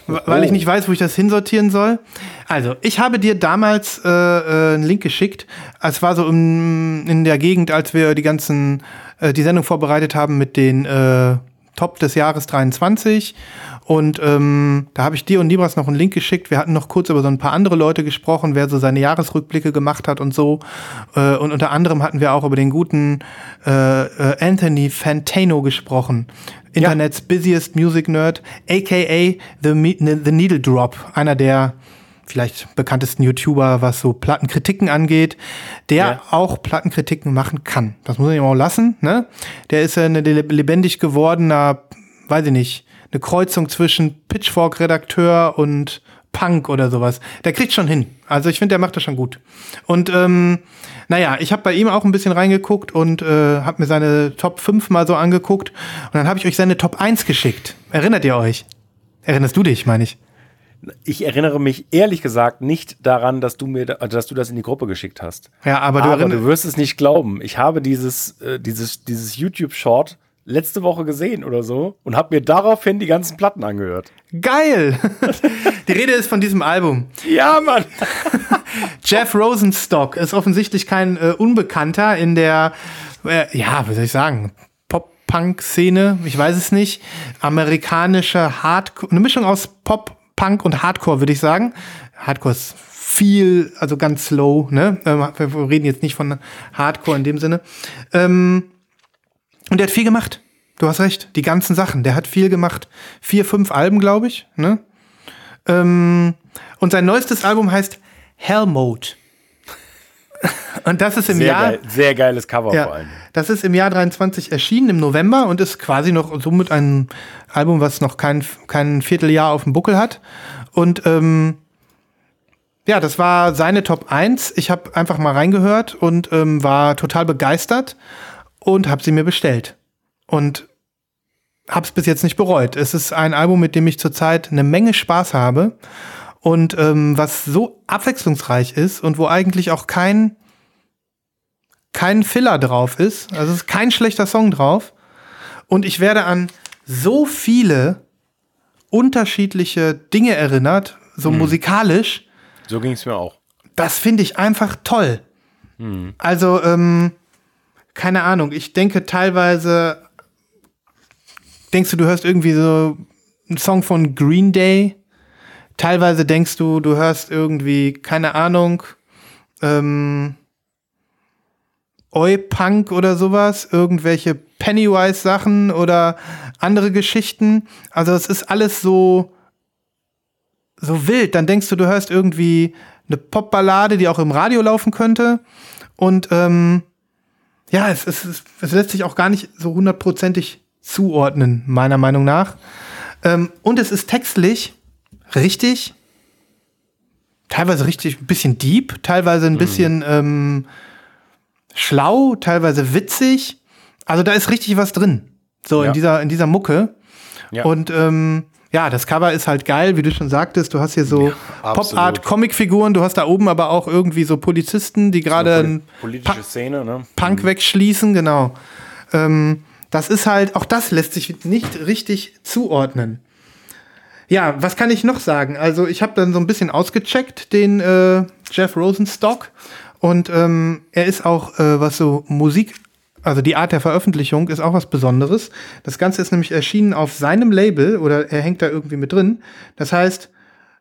w- Weil ich nicht weiß, wo ich das hinsortieren soll. Also, ich habe dir damals äh, äh, einen Link geschickt. Es war so im, in der Gegend, als wir die ganzen, äh, die Sendung vorbereitet haben mit den äh, Top des Jahres 23. Und ähm, da habe ich dir und Libras noch einen Link geschickt. Wir hatten noch kurz über so ein paar andere Leute gesprochen, wer so seine Jahresrückblicke gemacht hat und so. Äh, und unter anderem hatten wir auch über den guten äh, äh, Anthony Fantano gesprochen. Internets busiest Music Nerd, aka The, The Needle Drop, einer der vielleicht bekanntesten YouTuber, was so Plattenkritiken angeht, der Ja. auch Plattenkritiken machen kann. Das muss man ihm auch lassen. Ne? Der ist ja eine lebendig gewordener, weiß ich nicht, eine Kreuzung zwischen Pitchfork-Redakteur und Punk oder sowas. Der kriegt schon hin. Also ich finde, der macht das schon gut. Und ähm, naja, ich habe bei ihm auch ein bisschen reingeguckt und äh, habe mir seine Top 5 mal so angeguckt. Und dann habe ich euch seine Top 1 geschickt. Erinnert ihr euch? Erinnerst du dich, meine ich? Ich erinnere mich ehrlich gesagt nicht daran, dass du mir, dass du das in die Gruppe geschickt hast. Ja, aber du, aber du wirst es nicht glauben. Ich habe dieses, äh, dieses, dieses YouTube-Short letzte Woche gesehen oder so und habe mir daraufhin die ganzen Platten angehört. Geil! *laughs* die Rede ist von diesem Album. Ja, Mann! *laughs* Jeff Rosenstock ist offensichtlich kein äh, Unbekannter in der, äh, ja, wie soll ich sagen, Pop-Punk-Szene, ich weiß es nicht. Amerikanische Hardcore, eine Mischung aus Pop, Punk und Hardcore, würde ich sagen. Hardcore ist viel, also ganz slow, ne? Ähm, wir reden jetzt nicht von Hardcore in dem Sinne. Ähm, und der hat viel gemacht. Du hast recht, die ganzen Sachen. Der hat viel gemacht. Vier, fünf Alben, glaube ich. Ne? Ähm, und sein neuestes Album heißt Hell Mode. Und das ist im sehr Jahr. Geil, sehr geiles Cover ja, vor allem. Das ist im Jahr 23 erschienen, im November, und ist quasi noch somit ein Album, was noch kein, kein Vierteljahr auf dem Buckel hat. Und ähm, ja, das war seine Top 1. Ich habe einfach mal reingehört und ähm, war total begeistert und habe sie mir bestellt. Und habe es bis jetzt nicht bereut. Es ist ein Album, mit dem ich zurzeit eine Menge Spaß habe und ähm, was so abwechslungsreich ist und wo eigentlich auch kein kein Filler drauf ist. Also es ist kein schlechter Song drauf. Und ich werde an so viele unterschiedliche Dinge erinnert, so Hm. musikalisch. So ging es mir auch. Das finde ich einfach toll. Hm. Also, ähm, keine Ahnung, ich denke teilweise, denkst du, du hörst irgendwie so einen Song von Green Day. Teilweise denkst du, du hörst irgendwie, keine Ahnung, ähm, Oi-Punk oder sowas, irgendwelche Pennywise-Sachen oder andere Geschichten. Also es ist alles so, so wild. Dann denkst du, du hörst irgendwie eine Popballade, die auch im Radio laufen könnte. Und ähm, ja, es, es, es, lässt sich auch gar nicht so hundertprozentig zuordnen, meiner Meinung nach. Ähm, und es ist textlich richtig, teilweise richtig ein bisschen deep, teilweise ein bisschen ähm, schlau, teilweise witzig. Also da ist richtig was drin. So Ja. in dieser, in dieser Mucke. Ja. Und ähm, ja, das Cover ist halt geil, wie du schon sagtest. Du hast hier so absolut. Pop-Art-Comic-Figuren. Du hast da oben aber auch irgendwie so Polizisten, die gerade einen Politische Szene, ne? Punk wegschließen, genau. Ähm, das ist halt, auch das lässt sich nicht richtig zuordnen. Ja, was kann ich noch sagen? Also ich habe dann so ein bisschen ausgecheckt, den äh, Jeff Rosenstock. Und ähm, er ist auch, äh, was so Musik, also die Art der Veröffentlichung ist auch was Besonderes. Das Ganze ist nämlich erschienen auf seinem Label oder er hängt da irgendwie mit drin. Das heißt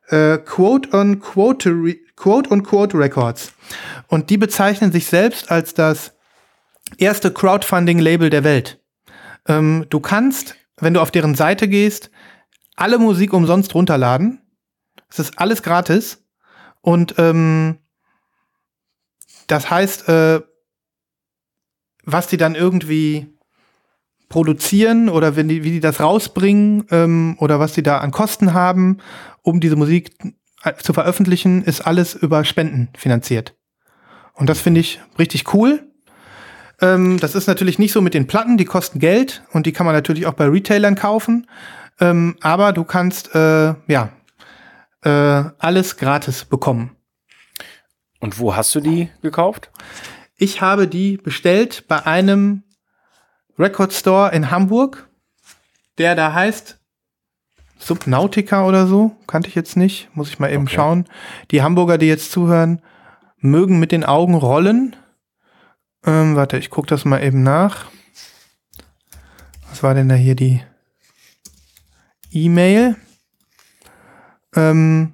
äh, Quote on Quote, Quote on Quote Records. Und die bezeichnen sich selbst als das erste Crowdfunding-Label der Welt. Ähm, du kannst, wenn du auf deren Seite gehst, alle Musik umsonst runterladen. Es ist alles gratis. Und ähm, das heißt, äh, was die dann irgendwie produzieren oder wenn die, wie die das rausbringen ähm, oder was die da an Kosten haben, um diese Musik äh, zu veröffentlichen, ist alles über Spenden finanziert. Und das finde ich richtig cool. Ähm, das ist natürlich nicht so mit den Platten, die kosten Geld und die kann man natürlich auch bei Retailern kaufen. Ähm, aber du kannst äh, ja äh, alles gratis bekommen. Und wo hast du die gekauft? Ich habe die bestellt bei einem Record Store in Hamburg, der da heißt Subnautica oder so. Kannte ich jetzt nicht. Muss ich mal eben Okay. schauen. Die Hamburger, die jetzt zuhören, mögen mit den Augen rollen. Ähm, warte, ich gucke das mal eben nach. Was war denn da hier die E-Mail? Ähm,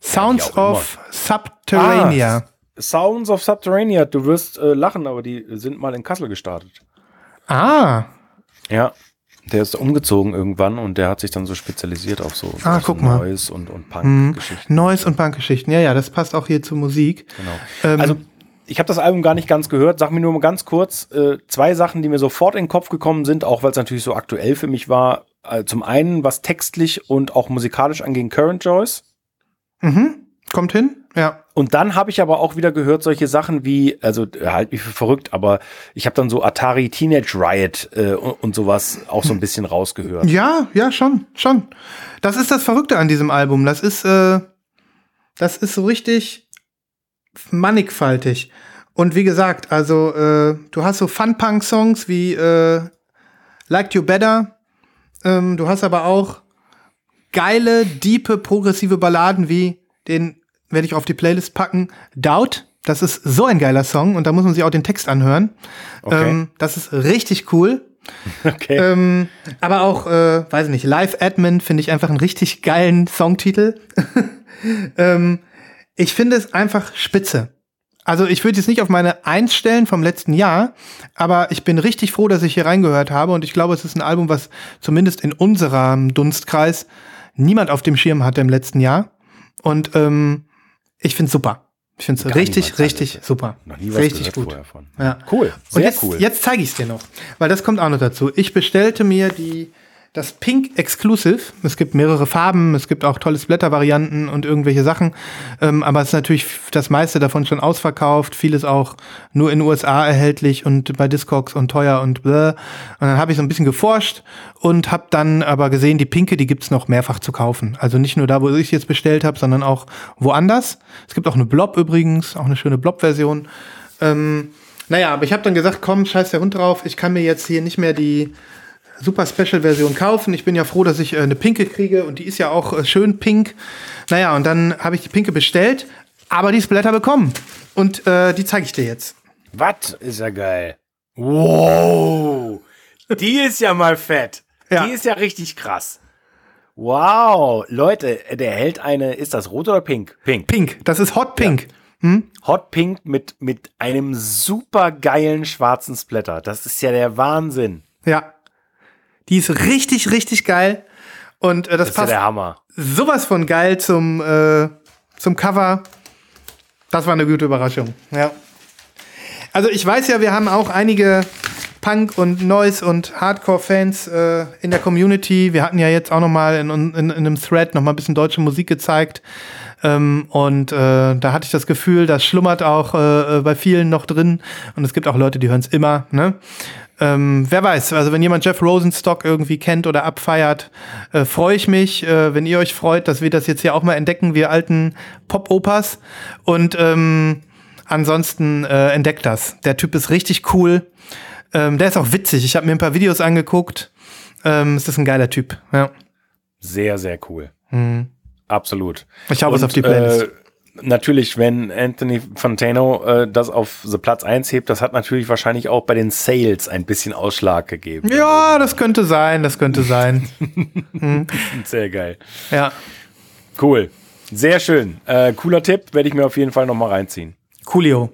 Sounds of Subterranea. Ah, Sounds of Subterranea. Du wirst äh, lachen, aber die sind mal in Kassel gestartet. Ah, Ja. Der ist umgezogen irgendwann und der hat sich dann so spezialisiert auf so, Ah, so guck mal. Mhm. Noise und, und Punk-Geschichten. Noise und Punkgeschichten. Ja, ja, das passt auch hier zur Musik. Genau. Ähm, Also ich habe das Album gar nicht ganz gehört. Sag mir nur mal ganz kurz äh, zwei Sachen, die mir sofort in den Kopf gekommen sind, auch weil es natürlich so aktuell für mich war. Äh, zum einen, was textlich und auch musikalisch angeht, Current Joyce. Mhm. Kommt hin? Ja. Und dann habe ich aber auch wieder gehört solche Sachen wie, also äh, halt mich für verrückt, aber ich habe dann so Atari Teenage Riot äh, und, und sowas auch so ein bisschen rausgehört. Ja, ja, schon, schon. Das ist das Verrückte an diesem Album. Das ist, äh, das ist so richtig mannigfaltig. Und wie gesagt, also äh, du hast so Fun-Punk-Songs wie äh, Like You Better. Ähm, du hast aber auch geile, diepe, progressive Balladen wie den werde ich auf die Playlist packen. Doubt. Das ist so ein geiler Song und da muss man sich auch den Text anhören. Okay. Ähm, das ist richtig cool. *laughs* Okay. Ähm, aber auch, äh, weiß nicht, Live Admin finde ich einfach einen richtig geilen Songtitel. *laughs* ähm, ich finde es einfach spitze. Also ich würde jetzt nicht auf meine Eins stellen vom letzten Jahr, aber ich bin richtig froh, dass ich hier reingehört habe und ich glaube, es ist ein Album, was zumindest in unserem Dunstkreis niemand auf dem Schirm hatte im letzten Jahr. Und ähm, ich finde es super. Ich finde es richtig, richtig hatte. super. Noch nie was richtig gut. Ja. Cool, Und sehr jetzt, cool. jetzt zeige ich es dir noch, weil das kommt auch noch dazu. Ich bestellte mir die das Pink Exclusive. Es gibt mehrere Farben, es gibt auch tolle Splatter-Varianten und irgendwelche Sachen. Ähm, aber es ist natürlich das meiste davon schon ausverkauft, vieles auch nur in den USA erhältlich und bei Discogs und teuer und bläh. Und dann habe ich so ein bisschen geforscht und habe dann aber gesehen, die Pinke, die gibt's noch mehrfach zu kaufen. Also nicht nur da, wo ich jetzt bestellt habe, sondern auch woanders. Es gibt auch eine Blob übrigens, auch eine schöne Blob-Version. Ähm, naja, aber ich habe dann gesagt, komm, scheiß der Hund drauf, ich kann mir jetzt hier nicht mehr die Super Special Version kaufen. Ich bin ja froh, dass ich äh, eine pinke kriege und die ist ja auch äh, schön pink. Naja, und dann habe ich die pinke bestellt, aber die Splatter bekommen. Und äh, die zeige ich dir jetzt. Was ist ja geil. Wow. Die ist ja mal fett. Ja. Die ist ja richtig krass. Wow. Leute, der hält eine, ist das rot oder pink? Pink. Pink, das ist Hot Pink. Hot Pink mit, mit einem super geilen schwarzen Splatter. Das ist ja der Wahnsinn. Ja. Die ist richtig, richtig geil. Und äh, das, Das ist ja passt der Hammer. sowas von geil zum, äh, zum Cover. Das war eine gute Überraschung. Ja. Also ich weiß ja, wir haben auch einige Punk und Noise und Hardcore-Fans äh, in der Community. Wir hatten ja jetzt auch noch mal in, in, in einem Thread noch mal ein bisschen deutsche Musik gezeigt. Ähm, und äh, da hatte ich das Gefühl, das schlummert auch äh, bei vielen noch drin. Und es gibt auch Leute, die hören es immer. Ne? Ähm, wer weiß, also wenn jemand Jeff Rosenstock irgendwie kennt oder abfeiert, äh, freue ich mich, äh, wenn ihr euch freut, dass wir das jetzt hier auch mal entdecken, wir alten Pop-Opas. Und ähm, ansonsten äh, entdeckt das. Der Typ ist richtig cool. Ähm, der ist auch witzig. Ich habe mir ein paar Videos angeguckt. Ähm, es ist ein geiler Typ. Ja. Sehr, sehr cool. Absolut. Ich hau es auf die Playlist. Natürlich, wenn Anthony Fantano äh, das auf the Platz 1 hebt, das hat natürlich wahrscheinlich auch bei den Sales ein bisschen Ausschlag gegeben. Ja, das könnte sein, das könnte sein. *laughs* Sehr geil. ja. Cool. Sehr schön. Äh, cooler Tipp, werde ich mir auf jeden Fall noch mal reinziehen. Coolio.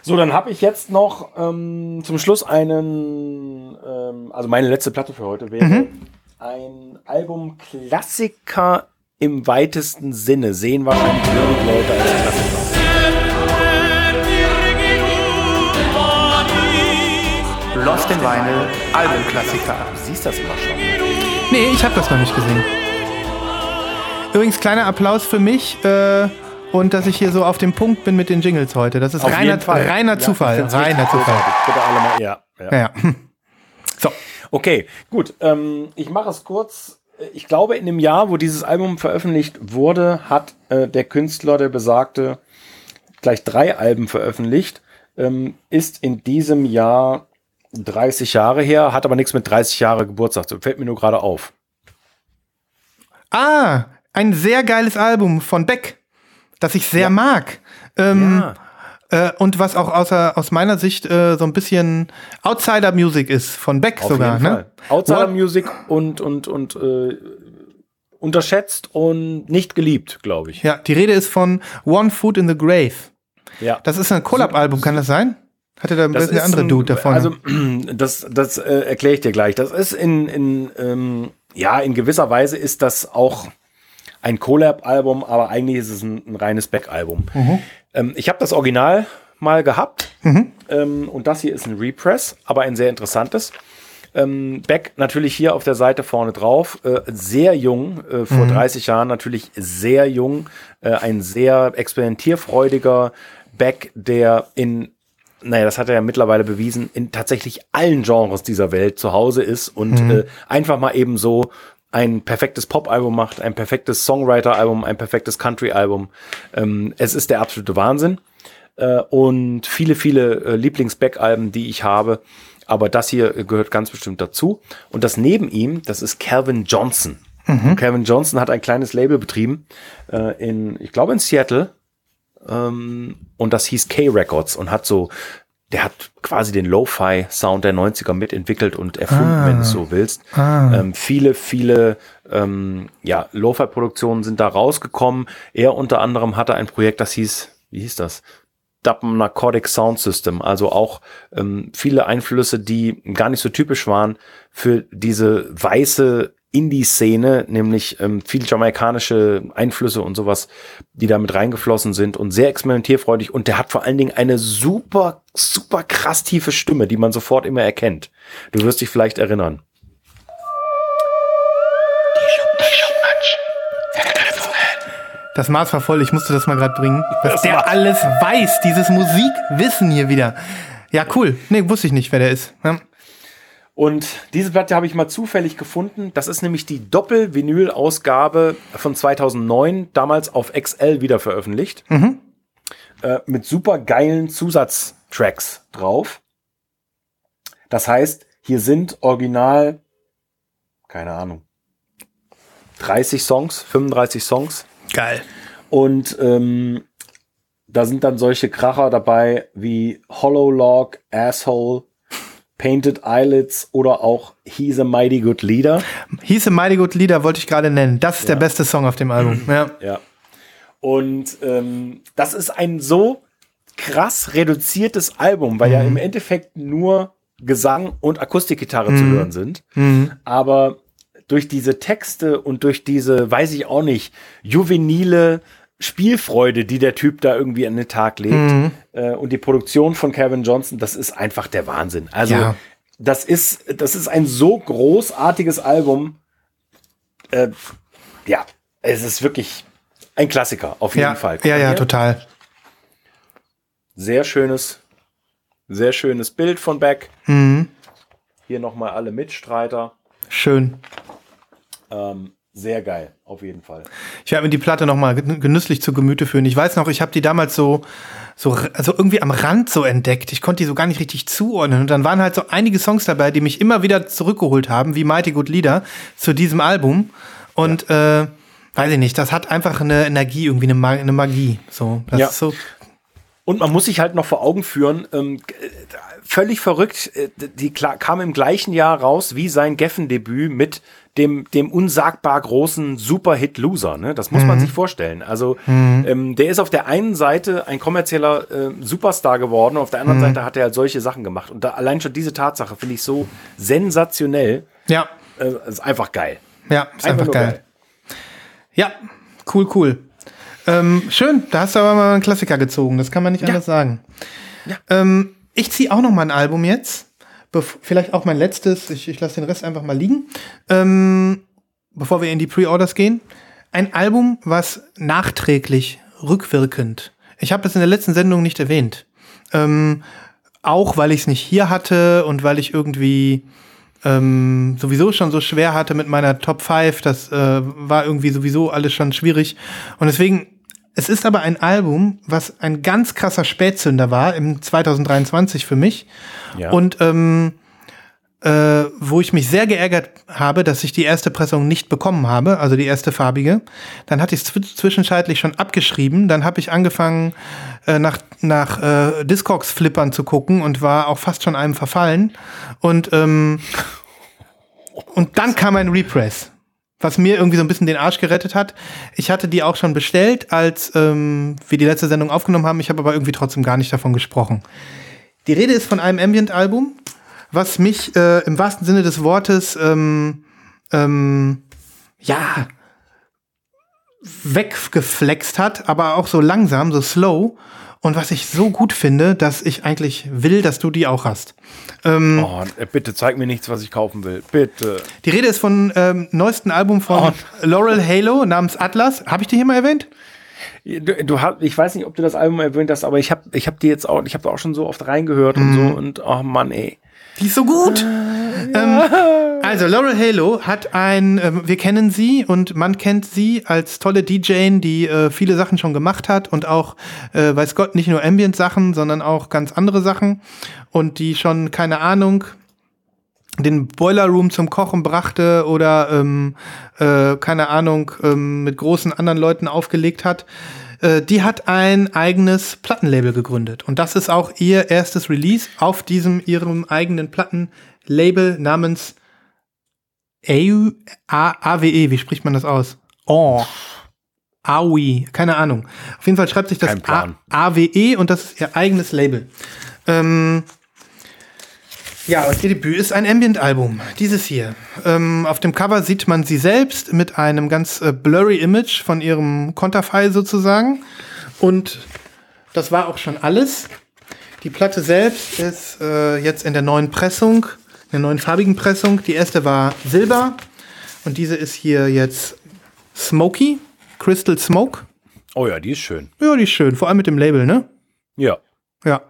So, dann habe ich jetzt noch ähm, zum Schluss einen, ähm, also meine letzte Platte für heute wäre ein Album Klassiker im weitesten Sinne. Sehen wahrscheinlich wenig Leute als Klassiker. Lost in Vinyl, Albumklassiker. Du siehst das immer schon. Nee, ich habe das noch nicht gesehen. Übrigens, kleiner Applaus für mich äh, und dass ich hier so auf dem Punkt bin mit den Jingles heute. Das ist Auf reiner, reiner Ja, Zufall. reiner Zufall. Bitte alle mal, ja. ja. Ja, ja. So. Okay, gut. Ähm, ich mache es kurz. Ich glaube, in dem Jahr, wo dieses Album veröffentlicht wurde, hat äh, der Künstler, der besagte, gleich drei Alben veröffentlicht. Ähm, ist in diesem Jahr 30 Jahre her, hat aber nichts mit 30 Jahre Geburtstag. zu- Fällt mir nur gerade auf. Ah, ein sehr geiles Album von Beck, das ich sehr mag. Ähm, äh, und was auch außer, aus meiner Sicht äh, so ein bisschen Outsider-Music ist, von Beck auf sogar. Ne? Outsider What- Music und, und, und äh, unterschätzt und nicht geliebt, glaube ich. Ja, die Rede ist von One Foot in the Grave. Ja. Das ist ein Collab-Album, kann das sein? Hatte da Das das der ist andere ein- Dude davon? Also, *clears throat* das, das äh, erkläre ich dir gleich. Das ist in, in ähm, ja, in gewisser Weise ist das auch ein Collab-Album, aber eigentlich ist es ein, ein reines Beck-Album. Ähm, ich habe das Original mal gehabt ähm, und das hier ist ein Repress, aber ein sehr interessantes. Ähm, Beck natürlich hier auf der Seite vorne drauf, äh, sehr jung, äh, vor 30 Jahren natürlich sehr jung, äh, ein sehr experimentierfreudiger Beck, der in naja, das hat er ja mittlerweile bewiesen, in tatsächlich allen Genres dieser Welt zu Hause ist und äh, einfach mal eben so ein perfektes Pop-Album macht, ein perfektes Songwriter-Album, ein perfektes Country-Album. Ähm, es ist der absolute Wahnsinn. Äh, und viele, viele äh, Lieblings-Back-Alben, die ich habe. Aber das hier äh, gehört ganz bestimmt dazu. Und das neben ihm, das ist Calvin Johnson. Calvin Johnson hat ein kleines Label betrieben äh, in, ich glaube in Seattle. Ähm, und das hieß K-Records und hat so, der hat quasi den Lo-Fi-Sound der 90er mitentwickelt und erfunden, wenn du es so willst. Ähm, viele, viele ähm, ja, Lo-Fi-Produktionen sind da rausgekommen. Er unter anderem hatte ein Projekt, das hieß, wie hieß das? Dub Narcotic Sound System, also auch ähm, viele Einflüsse, die gar nicht so typisch waren für diese weiße Indie-Szene, nämlich ähm, viel jamaikanische Einflüsse und sowas, die da mit reingeflossen sind und sehr experimentierfreudig und der hat vor allen Dingen eine super, super krass tiefe Stimme, die man sofort immer erkennt. Du wirst dich vielleicht erinnern. Das Maß war voll, ich musste das mal gerade bringen. Was Das der alles weiß, dieses Musikwissen hier wieder. Ja, cool. Nee, wusste ich nicht, wer der ist. Ja. Und diese Platte habe ich mal zufällig gefunden. Das ist nämlich die Doppel-Vinyl-Ausgabe von 2009, damals auf XL wieder veröffentlicht. Äh, mit super geilen Zusatztracks drauf. Das heißt, hier sind original, keine Ahnung, 30 Songs, 35 Songs. Geil. Und ähm, da sind dann solche Kracher dabei wie Hollow Log, Asshole, Painted Eyelids oder auch He's a Mighty Good Leader. Hieß a Mighty Good Leader, wollte ich gerade nennen. Das ist der beste Song auf dem Album. Ja. Ja. Und ähm, das ist ein so krass reduziertes Album, weil ja im Endeffekt nur Gesang und Akustikgitarre zu hören sind. Aber durch diese Texte und durch diese, weiß ich auch nicht, juvenile Spielfreude, die der Typ da irgendwie an den Tag legt äh, und die Produktion von Kevin Johnson, das ist einfach der Wahnsinn. Also Ja. das ist, das ist ein so großartiges Album. Äh, ja, es ist wirklich ein Klassiker, auf jeden Ja, Fall. Ja, ja, total. Sehr schönes, sehr schönes Bild von Beck. Mhm. Hier nochmal alle Mitstreiter. Schön. Ähm, sehr geil, auf jeden Fall. Ich werde mir die Platte noch mal gen- genüsslich zu Gemüte führen. Ich weiß noch, ich habe die damals so, so, also irgendwie am Rand so entdeckt. Ich konnte die so gar nicht richtig zuordnen. Und dann waren halt so einige Songs dabei, die mich immer wieder zurückgeholt haben, wie Mighty Good Leader, zu diesem Album. Und äh, weiß ich nicht, das hat einfach eine Energie, irgendwie eine, Ma eine Magie. So, das Ja. ist so. Und man muss sich halt noch vor Augen führen, ähm, äh, völlig verrückt, äh, die kam im gleichen Jahr raus wie sein Geffen-Debüt mit dem, dem unsagbar großen Superhit Loser. Ne? Das muss man sich vorstellen. Also ähm, der ist auf der einen Seite ein kommerzieller äh, Superstar geworden, auf der anderen Seite hat er halt solche Sachen gemacht. Und da allein schon diese Tatsache finde ich so sensationell. Ja, Äh, ist einfach geil. ja, ist einfach, nur geil. Ja, cool, cool. Ähm, schön, da hast du aber mal einen Klassiker gezogen, das kann man nicht anders sagen. Ähm, ich ziehe auch noch mal ein Album jetzt. Vielleicht auch mein letztes, ich, ich lasse den Rest einfach mal liegen. Ähm, bevor wir in die Pre-Orders gehen. Ein Album, was nachträglich, rückwirkend. Ich habe es in der letzten Sendung nicht erwähnt. Ähm, auch weil ich es nicht hier hatte und weil ich irgendwie ähm, sowieso schon so schwer hatte mit meiner Top 5. Das äh, war irgendwie sowieso alles schon schwierig. Und deswegen, es ist aber ein Album, was ein ganz krasser Spätzünder war im 2023 für mich. Ja. Und ähm, äh, wo ich mich sehr geärgert habe, dass ich die erste Pressung nicht bekommen habe, also die erste farbige. Dann hatte ich es zw zwischenzeitlich schon abgeschrieben. Dann habe ich angefangen, äh, nach, nach äh, Discogs-Flippern zu gucken und war auch fast schon einem verfallen. Und, ähm, und dann kam ein Repress, was mir irgendwie so ein bisschen den Arsch gerettet hat. Ich hatte die auch schon bestellt, als ähm, wir die letzte Sendung aufgenommen haben. Ich habe aber irgendwie trotzdem gar nicht davon gesprochen. Die Rede ist von einem Ambient-Album, was mich äh, im wahrsten Sinne des Wortes, ähm, ähm, ja, weggeflext hat, aber auch so langsam, so slow. Und was ich so gut finde, dass ich eigentlich will, dass du die auch hast. Ähm, Oh, äh, bitte zeig mir nichts, was ich kaufen will. Bitte. Die Rede ist von ähm, neuesten Album von Laurel Halo namens Atlas. Habe ich die hier mal erwähnt? Du, du hast, ich weiß nicht, ob du das Album erwähnt hast, aber ich habe ich hab die jetzt auch, ich habe auch schon so oft reingehört und so und oh Mann, ey. Die ist so gut. Ähm, also Laurel Halo hat ein, ähm, wir kennen sie und man kennt sie als tolle DJ, die äh, viele Sachen schon gemacht hat und auch, äh, weiß Gott, nicht nur Ambient-Sachen, sondern auch ganz andere Sachen und die schon, keine Ahnung, den Boiler Room zum Kochen brachte oder ähm, äh, keine Ahnung ähm, mit großen anderen Leuten aufgelegt hat. Äh, die hat ein eigenes Plattenlabel gegründet und das ist auch ihr erstes Release auf diesem ihrem eigenen Plattenlabel namens AU, A, AWE. Wie spricht man das aus? Oh. AWE, keine Ahnung. Auf jeden Fall schreibt sich das. A, AWE und das ist ihr eigenes Label. Ähm, ja, und ihr Debüt ist ein Ambient-Album. Dieses hier. Ähm, auf dem Cover sieht man sie selbst mit einem ganz äh, blurry Image von ihrem Konterfei sozusagen. Und das war auch schon alles. Die Platte selbst ist äh, jetzt in der neuen Pressung, in der neuen farbigen Pressung. Die erste war Silber und diese ist hier jetzt Smoky, Crystal Smoke. Oh ja, die ist schön. Ja, die ist schön, vor allem mit dem Label, ne? Ja. Ja.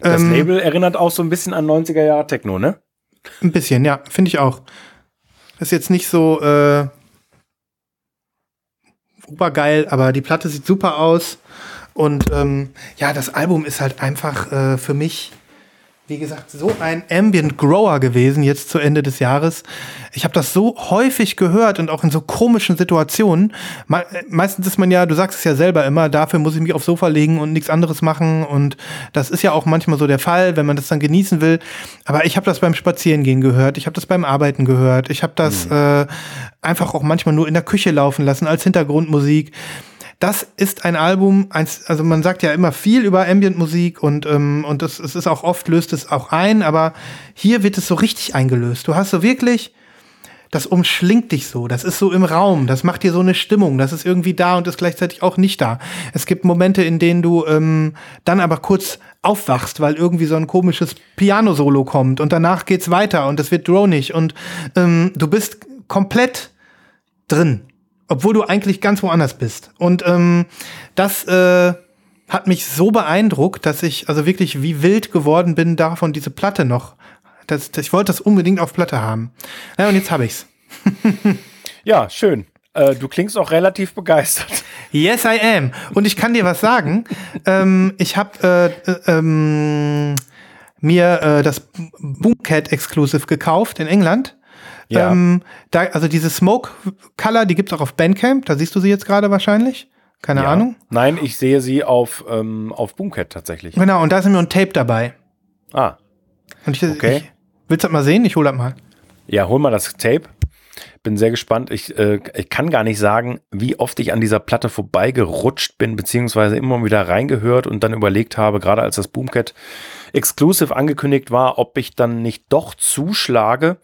Das Ähm, Label erinnert auch so ein bisschen an 90er Jahre Techno, ne? Ein bisschen, ja, finde ich auch. Ist jetzt nicht so äh, obergeil, aber die Platte sieht super aus. Und ähm, ja, das Album ist halt einfach äh, für mich, wie gesagt, so ein Ambient Grower gewesen, jetzt zu Ende des Jahres. Ich habe das so häufig gehört und auch in so komischen Situationen. Me meistens ist man ja, du sagst es ja selber immer, dafür muss ich mich aufs Sofa legen und nichts anderes machen. Und das ist ja auch manchmal so der Fall, wenn man das dann genießen will. Aber ich habe das beim Spazierengehen gehört, ich habe das beim Arbeiten gehört, ich habe das äh, einfach auch manchmal nur in der Küche laufen lassen als Hintergrundmusik das ist ein Album, also man sagt ja immer viel über Ambient-Musik und, ähm, und das, es ist auch oft, löst es auch ein, aber hier wird es so richtig eingelöst. Du hast so wirklich, das umschlingt dich so, das ist so im Raum, das macht dir so eine Stimmung, das ist irgendwie da und ist gleichzeitig auch nicht da. Es gibt Momente, in denen du ähm, dann aber kurz aufwachst, weil irgendwie so ein komisches Piano-Solo kommt und danach geht's weiter und es wird dronig und ähm, du bist komplett drin obwohl du eigentlich ganz woanders bist. Und ähm, das äh, hat mich so beeindruckt, dass ich also wirklich wie wild geworden bin, davon diese Platte noch. Das, das, ich wollte das unbedingt auf Platte haben. Ja, und jetzt habe ich's. *laughs* Ja, schön. Äh, du klingst auch relativ begeistert. Yes, I am. Und ich kann dir was sagen. ähm, ich habe äh, äh, ähm, mir äh, das Boomcat Exclusive gekauft in England. Ja. Ähm, da, also diese Smoke Color, die gibt's auch auf Bandcamp. Da siehst du sie jetzt gerade wahrscheinlich. Keine ja. Ahnung. Nein, ich sehe sie auf, ähm, auf Boomcat tatsächlich. Genau, und da ist mir ein Tape dabei. Ah, Und ich, Okay. ich willst du das mal sehen? Ich hole das mal. ja, hol mal das Tape. Bin sehr gespannt. Ich, äh, ich kann gar nicht sagen, wie oft ich an dieser Platte vorbeigerutscht bin, beziehungsweise immer wieder reingehört und dann überlegt habe, gerade als das Boomcat Exclusive angekündigt war, ob ich dann nicht doch zuschlage,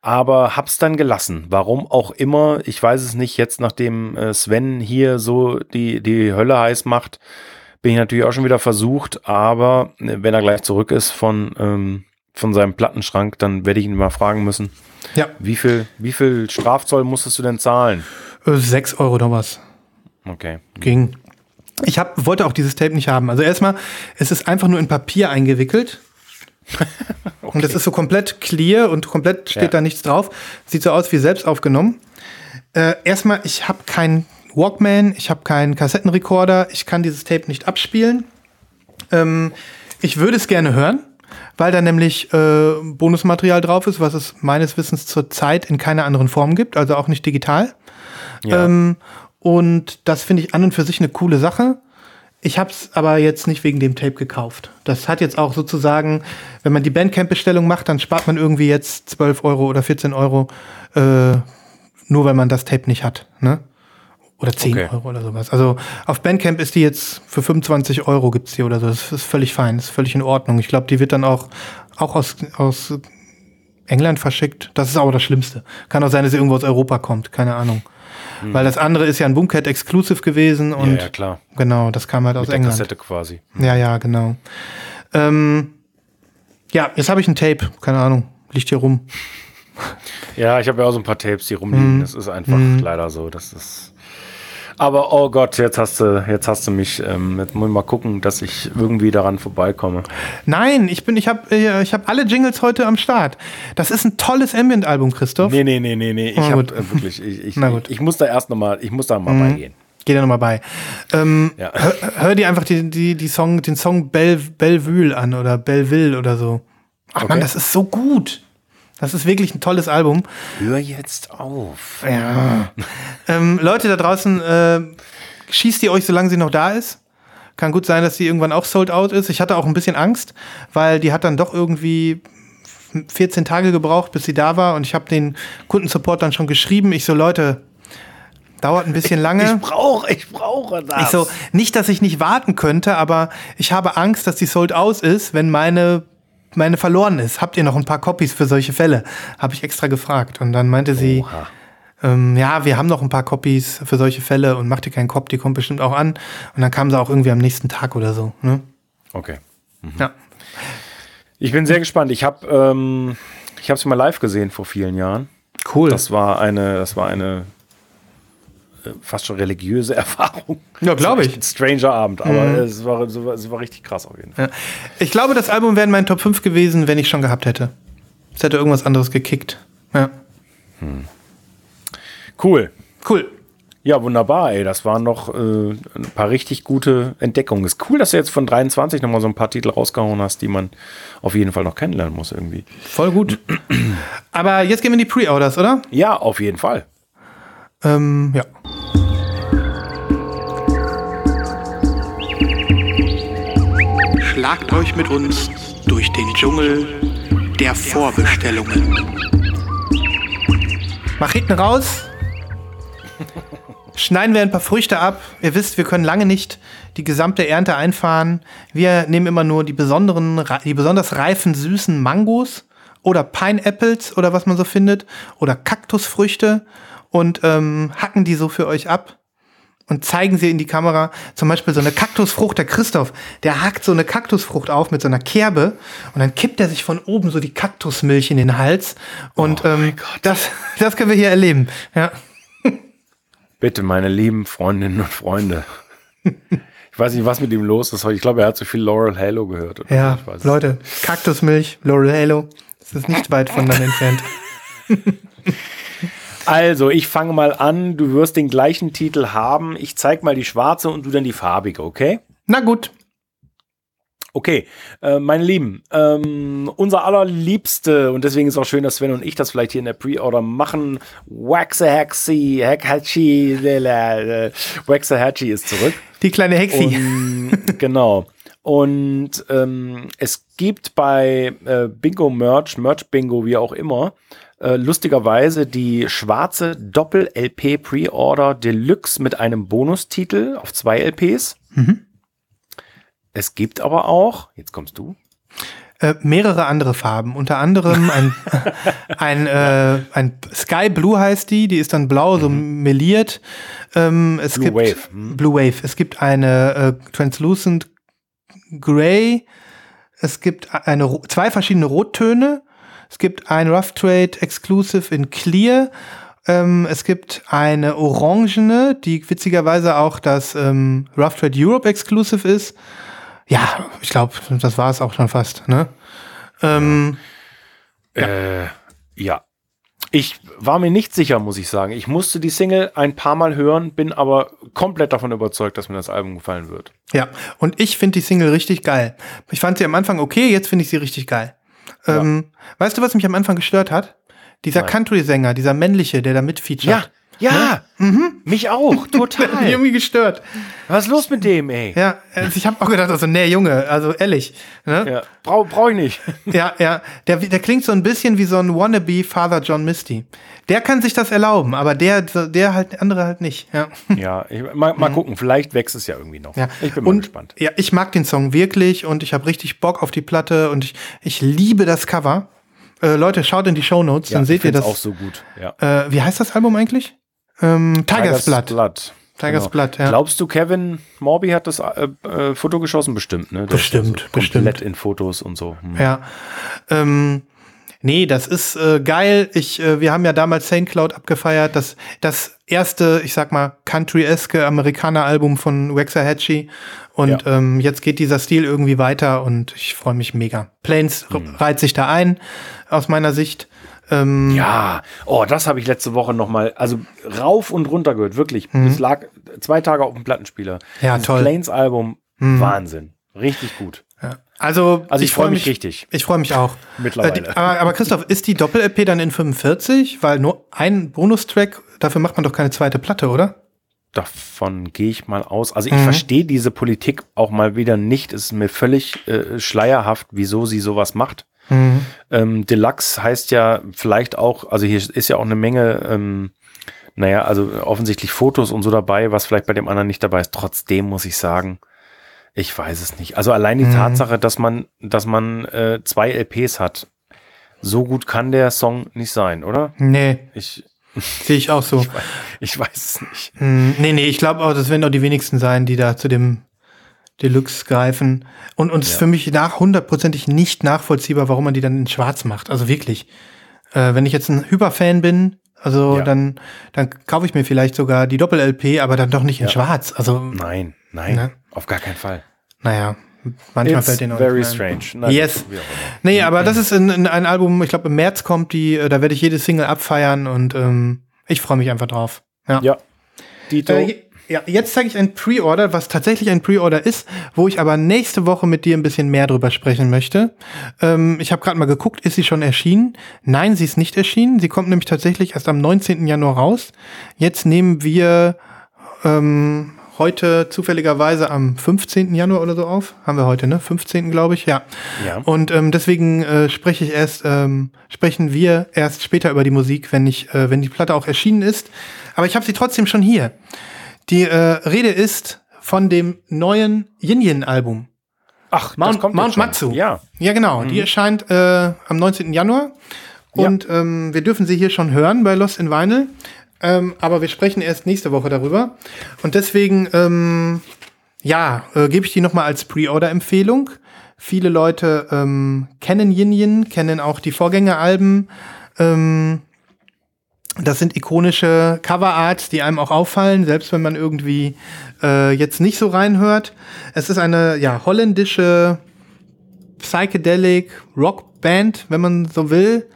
aber hab's dann gelassen. Warum auch immer, ich weiß es nicht. Jetzt, nachdem äh, Sven hier so die, die Hölle heiß macht, bin ich natürlich auch schon wieder versucht, aber äh, wenn er gleich zurück ist von, ähm, von seinem Plattenschrank, dann werde ich ihn mal fragen müssen, Ja, wie viel, wie viel Strafzoll musstest du denn zahlen? äh, 6 Euro noch was. Okay. Ging. Ich hab, wollte auch dieses Tape nicht haben. Also erstmal, es ist einfach nur in Papier eingewickelt. *laughs* Und es ist so komplett clear und komplett steht Ja. da nichts drauf. Sieht so aus wie selbst aufgenommen. Äh, erstmal, ich habe keinen Walkman, ich habe keinen Kassettenrekorder, ich kann dieses Tape nicht abspielen. Ähm, ich würde es gerne hören, weil da nämlich äh, Bonusmaterial drauf ist, was es meines Wissens zurzeit in keiner anderen Form gibt, also auch nicht digital. Ja. Ähm, und das finde ich an und für sich eine coole Sache. Ich habe es aber jetzt nicht wegen dem Tape gekauft. Das hat jetzt auch sozusagen, wenn man die Bandcamp-Bestellung macht, dann spart man irgendwie jetzt 12 Euro oder 14 Euro, äh, nur weil man das Tape nicht hat. Ne? Oder 10 Okay. Euro oder sowas. Also auf Bandcamp ist die jetzt für 25 Euro gibt's die oder so. Das ist völlig fein, das ist völlig in Ordnung. Ich glaube, die wird dann auch, auch aus, aus England verschickt. Das ist aber das Schlimmste. Kann auch sein, dass sie irgendwo aus Europa kommt. Keine Ahnung. Weil das andere ist ja ein Boomcat Exclusive gewesen und Hm. ja, ja, klar. genau, das kam halt aus Mit der England. Kassette quasi. Ja, ja, genau. Ähm, ja, jetzt habe ich ein Tape. Keine Ahnung. Liegt hier rum. *laughs* Ja, ich habe ja auch so ein paar Tapes, die rumliegen. Mhm. Das ist einfach leider so. Das ist. Aber oh Gott, jetzt hast du, jetzt hast du mich. Ähm, jetzt muss ich mal gucken, dass ich irgendwie daran vorbeikomme. Nein, ich bin, ich habe, ich habe alle Jingles heute am Start. Das ist ein tolles Ambient-Album, Christoph. Nee, nee, nee, nee, nee. Ich Na habe äh, wirklich, ich, *laughs* ich, Na gut. Mhm. ich muss da erst noch mal, ich muss da mal beigehen. Geh da nochmal bei. Ähm, Ja. hör, hör dir einfach die, die, die Song, den Song Bell, Belleville an oder Belleville oder so. Ach man, Okay. das ist so gut. Das ist wirklich ein tolles Album. Hör jetzt auf. Ja. ähm, Leute da draußen, äh, schießt ihr euch, solange sie noch da ist. Kann gut sein, dass sie irgendwann auch sold out ist. Ich hatte auch ein bisschen Angst, weil die hat dann doch irgendwie 14 Tage gebraucht, bis sie da war. Und ich habe den Kundensupport dann schon geschrieben. Ich so, Leute, dauert ein bisschen lange. Ich brauche, ich brauche das. Ich so, nicht, dass ich nicht warten könnte, aber ich habe Angst, dass die sold out ist, wenn meine, meine verloren ist. Habt ihr noch ein paar Copies für solche Fälle? Habe ich extra gefragt. Und dann meinte sie, ähm, ja, wir haben noch ein paar Copies für solche Fälle und macht dir keinen Kopf, die kommt bestimmt auch an. Und dann kam sie auch irgendwie am nächsten Tag oder so. Ne? Okay. Ja. Ich bin sehr gespannt. Ich habe, ähm, ich habe sie mal live gesehen vor vielen Jahren. Cool. Das war eine, das war eine fast schon religiöse *laughs* Erfahrung. Ja, glaube ich. Ein stranger Abend, aber es, war, es war- es war richtig krass auf jeden Fall. ja. Ich glaube, das Album wäre in meinen Top 5 gewesen, wenn ich schon gehabt hätte. Es hätte irgendwas anderes gekickt. Ja. Cool. Cool. Ja, wunderbar, ey. Das waren noch äh, ein paar richtig gute Entdeckungen. Ist cool, dass du jetzt von 23 nochmal so ein paar Titel rausgehauen hast, die man auf jeden Fall noch kennenlernen muss irgendwie. Voll gut. Aber jetzt gehen wir in die Pre-Orders, oder? Ja, auf jeden Fall. Ähm, ja. Schlagt euch mit uns durch den Dschungel der Vorbestellungen. Mach hinten raus. *laughs* Schneiden wir ein paar Früchte ab. Ihr wisst, wir können lange nicht die gesamte Ernte einfahren. Wir nehmen immer nur die besonderen, re- die besonders reifen, süßen Mangos oder Pineapples oder was man so findet oder Kaktusfrüchte und ähm, hacken die so für euch ab und zeigen sie in die Kamera. Zum Beispiel so eine Kaktusfrucht, der Christoph, der hackt so eine Kaktusfrucht auf mit so einer Kerbe und dann kippt er sich von oben so die Kaktusmilch in den Hals. Und ähm, das, das können wir hier erleben. Ja. Bitte, meine lieben Freundinnen und Freunde. Ich weiß nicht, was mit ihm los ist. heute. Ich glaube, er hat zu viel Laurel Halo gehört. Ja, so. Ich weiß es Leute, Kaktusmilch, Laurel Halo, das ist nicht weit voneinander entfernt. *laughs* Also, ich fange mal an. Du wirst den gleichen Titel haben. Ich zeig mal die schwarze und du dann die farbige, okay? Na gut. Okay, äh, meine Lieben, ähm, unser allerliebste, und deswegen ist auch schön, dass Sven und ich das vielleicht hier in der Pre-Order machen, Waxahachie, Hekhachi, äh, Waxahachie ist zurück. Die kleine Hexi. Und, genau. Und ähm, es gibt bei äh, Bingo Merch, Merch Bingo, wie auch immer, äh, lustigerweise die schwarze Doppel-LP Pre-Order Deluxe mit einem Bonustitel auf zwei LPs. Es gibt aber auch, jetzt kommst du, Äh, mehrere andere Farben, unter anderem ein, *laughs* ein, äh, ein Sky Blue heißt die, die ist dann blau, so meliert. Ähm, es Blue gibt Wave, hm. Blue Wave. Es gibt eine äh, Translucent Gray. Es gibt eine, zwei verschiedene Rottöne. Es gibt ein Rough Trade Exclusive in Clear. Ähm, es gibt eine orangene, die witzigerweise auch das ähm, Rough Trade Europe Exclusive ist. Ja, ich glaube, das war es auch schon fast. Ne? Ähm, Äh, ja. Ich war mir nicht sicher, muss ich sagen. Ich musste die Single ein paar Mal hören, bin aber komplett davon überzeugt, dass mir das Album gefallen wird. ja, und ich finde die Single richtig geil. Ich fand sie am Anfang okay, jetzt finde ich sie richtig geil. Ähm, weißt du, was mich am Anfang gestört hat? Dieser. Country-Sänger, dieser männliche, der da mitfeaturet. Ja, ja, mich auch, *laughs* Der hat mich total. irgendwie gestört. Was ist los mit dem, ey? Ja, also ich habe auch gedacht, also, nee, Junge, also ehrlich. Ne? Ja, brauch, brauch ich nicht. *laughs* Ja, ja, der, der klingt so ein bisschen wie so ein wannabe Father John Misty. Der kann sich das erlauben, aber der, der halt, der andere halt nicht. Ja. *laughs* Ja, ich, mal, mal gucken, vielleicht wächst es ja irgendwie noch. Ja. Ich bin mal und, gespannt. Ja, ich mag den Song wirklich und ich habe richtig Bock auf die Platte und ich, ich liebe das Cover. Äh, Leute, schaut in die Shownotes, dann seht ihr das. auch so gut. Ja. Äh, wie heißt das Album eigentlich? Ähm, Tigers, Blood. Blood. Tigers Blood, ja. Glaubst du, Kevin Morby hat das äh, äh, Foto geschossen? Bestimmt, ne? Ist Bestimmt, so bestimmt. Komplett in Fotos und so. Hm. Ja. Ähm, nee, das ist äh, geil. Ich, äh, wir haben ja damals Saint Cloud abgefeiert. Das, das erste, ich sag mal, country-eske Amerikaner-Album von Waxahachie. Und Ja. ähm, jetzt geht dieser Stil irgendwie weiter und ich freue mich mega. Planes Hm. reiht sich da ein, aus meiner Sicht. Ähm, Ja, oh, das habe ich letzte Woche noch mal, also rauf und runter gehört, wirklich. Es lag zwei Tage auf dem Plattenspieler. Mhm. Ja, Dieses toll. Mhm. Planes-Album, Wahnsinn. Richtig gut. Ja. Also, Also ich, freu freue mich richtig. Ich freue mich auch. Mittlerweile. Äh, die, aber, aber Christoph, ist die Doppel-LP dann in 45? Weil nur ein Bonustrack, dafür macht man doch keine zweite Platte, oder? Davon gehe ich mal aus. Also ich Mhm. verstehe diese Politik auch mal wieder nicht. Es ist mir völlig äh, schleierhaft, wieso sie sowas macht. Mhm. Ähm, Deluxe heißt ja vielleicht auch, also hier ist ja auch eine Menge, ähm, naja, also offensichtlich Fotos und so dabei, was vielleicht bei dem anderen nicht dabei ist. Trotzdem muss ich sagen, ich weiß es nicht. Also allein die Mhm. Tatsache, dass man, dass man äh, zwei LPs hat, so gut kann der Song nicht sein, oder? Nee, Ich, *laughs* sehe ich auch so. ich weiß es nicht. Hm, nee, nee, ich glaube auch, das werden auch die wenigsten sein, die da zu dem Deluxe greifen. Und uns ist für mich nach hundertprozentig nicht nachvollziehbar, warum man die dann in schwarz macht. Also wirklich. Äh, wenn ich jetzt ein Hyperfan bin, also Ja. dann, dann kaufe ich mir vielleicht sogar die Doppel-LP, aber dann doch nicht in Ja. schwarz. Also, Nein, nein, Ne? auf gar keinen Fall. naja, manchmal It's fällt den auch very strange. Na, Yes. Nee, aber das ist in, in ein Album, ich glaube im März kommt die, äh, da werde ich jede Single abfeiern und ähm, ich freue mich einfach drauf. Ja. Ja. Dito. Äh, ja, jetzt zeige ich ein Pre-Order, was tatsächlich ein Pre-Order ist, wo ich aber nächste Woche mit dir ein bisschen mehr drüber sprechen möchte. Ähm, ich habe gerade mal geguckt, ist sie schon erschienen? Nein, sie ist nicht erschienen. Sie kommt nämlich tatsächlich erst am 19. Januar raus. Jetzt nehmen wir ähm, heute zufälligerweise am 15. Januar oder so auf. Haben wir heute, ne? 15. glaube ich, ja. Ja. Und ähm, deswegen äh, spreche ich erst, ähm, sprechen wir erst später über die Musik, wenn ich, äh, wenn die Platte auch erschienen ist. Aber ich habe sie trotzdem schon hier. Die äh, Rede ist von dem neuen Yin-Yin-Album. Ach, Mount, das kommt Mount. Matsu. Ja. Ja, genau. Die erscheint äh, am 19. Januar. Ja. Und ähm, wir dürfen sie hier schon hören bei Lost in Vinyl. Ähm, aber wir sprechen erst nächste Woche darüber. Und deswegen, ähm, ja, äh, gebe ich die nochmal als Pre-Order-Empfehlung. Viele Leute ähm, kennen Yin Yin, kennen auch die Vorgängeralben. Ähm, das sind ikonische Coverarts, die einem auch auffallen, selbst wenn man irgendwie äh, jetzt nicht so reinhört. Es ist eine ja, holländische Psychedelic Rockband, wenn man so will.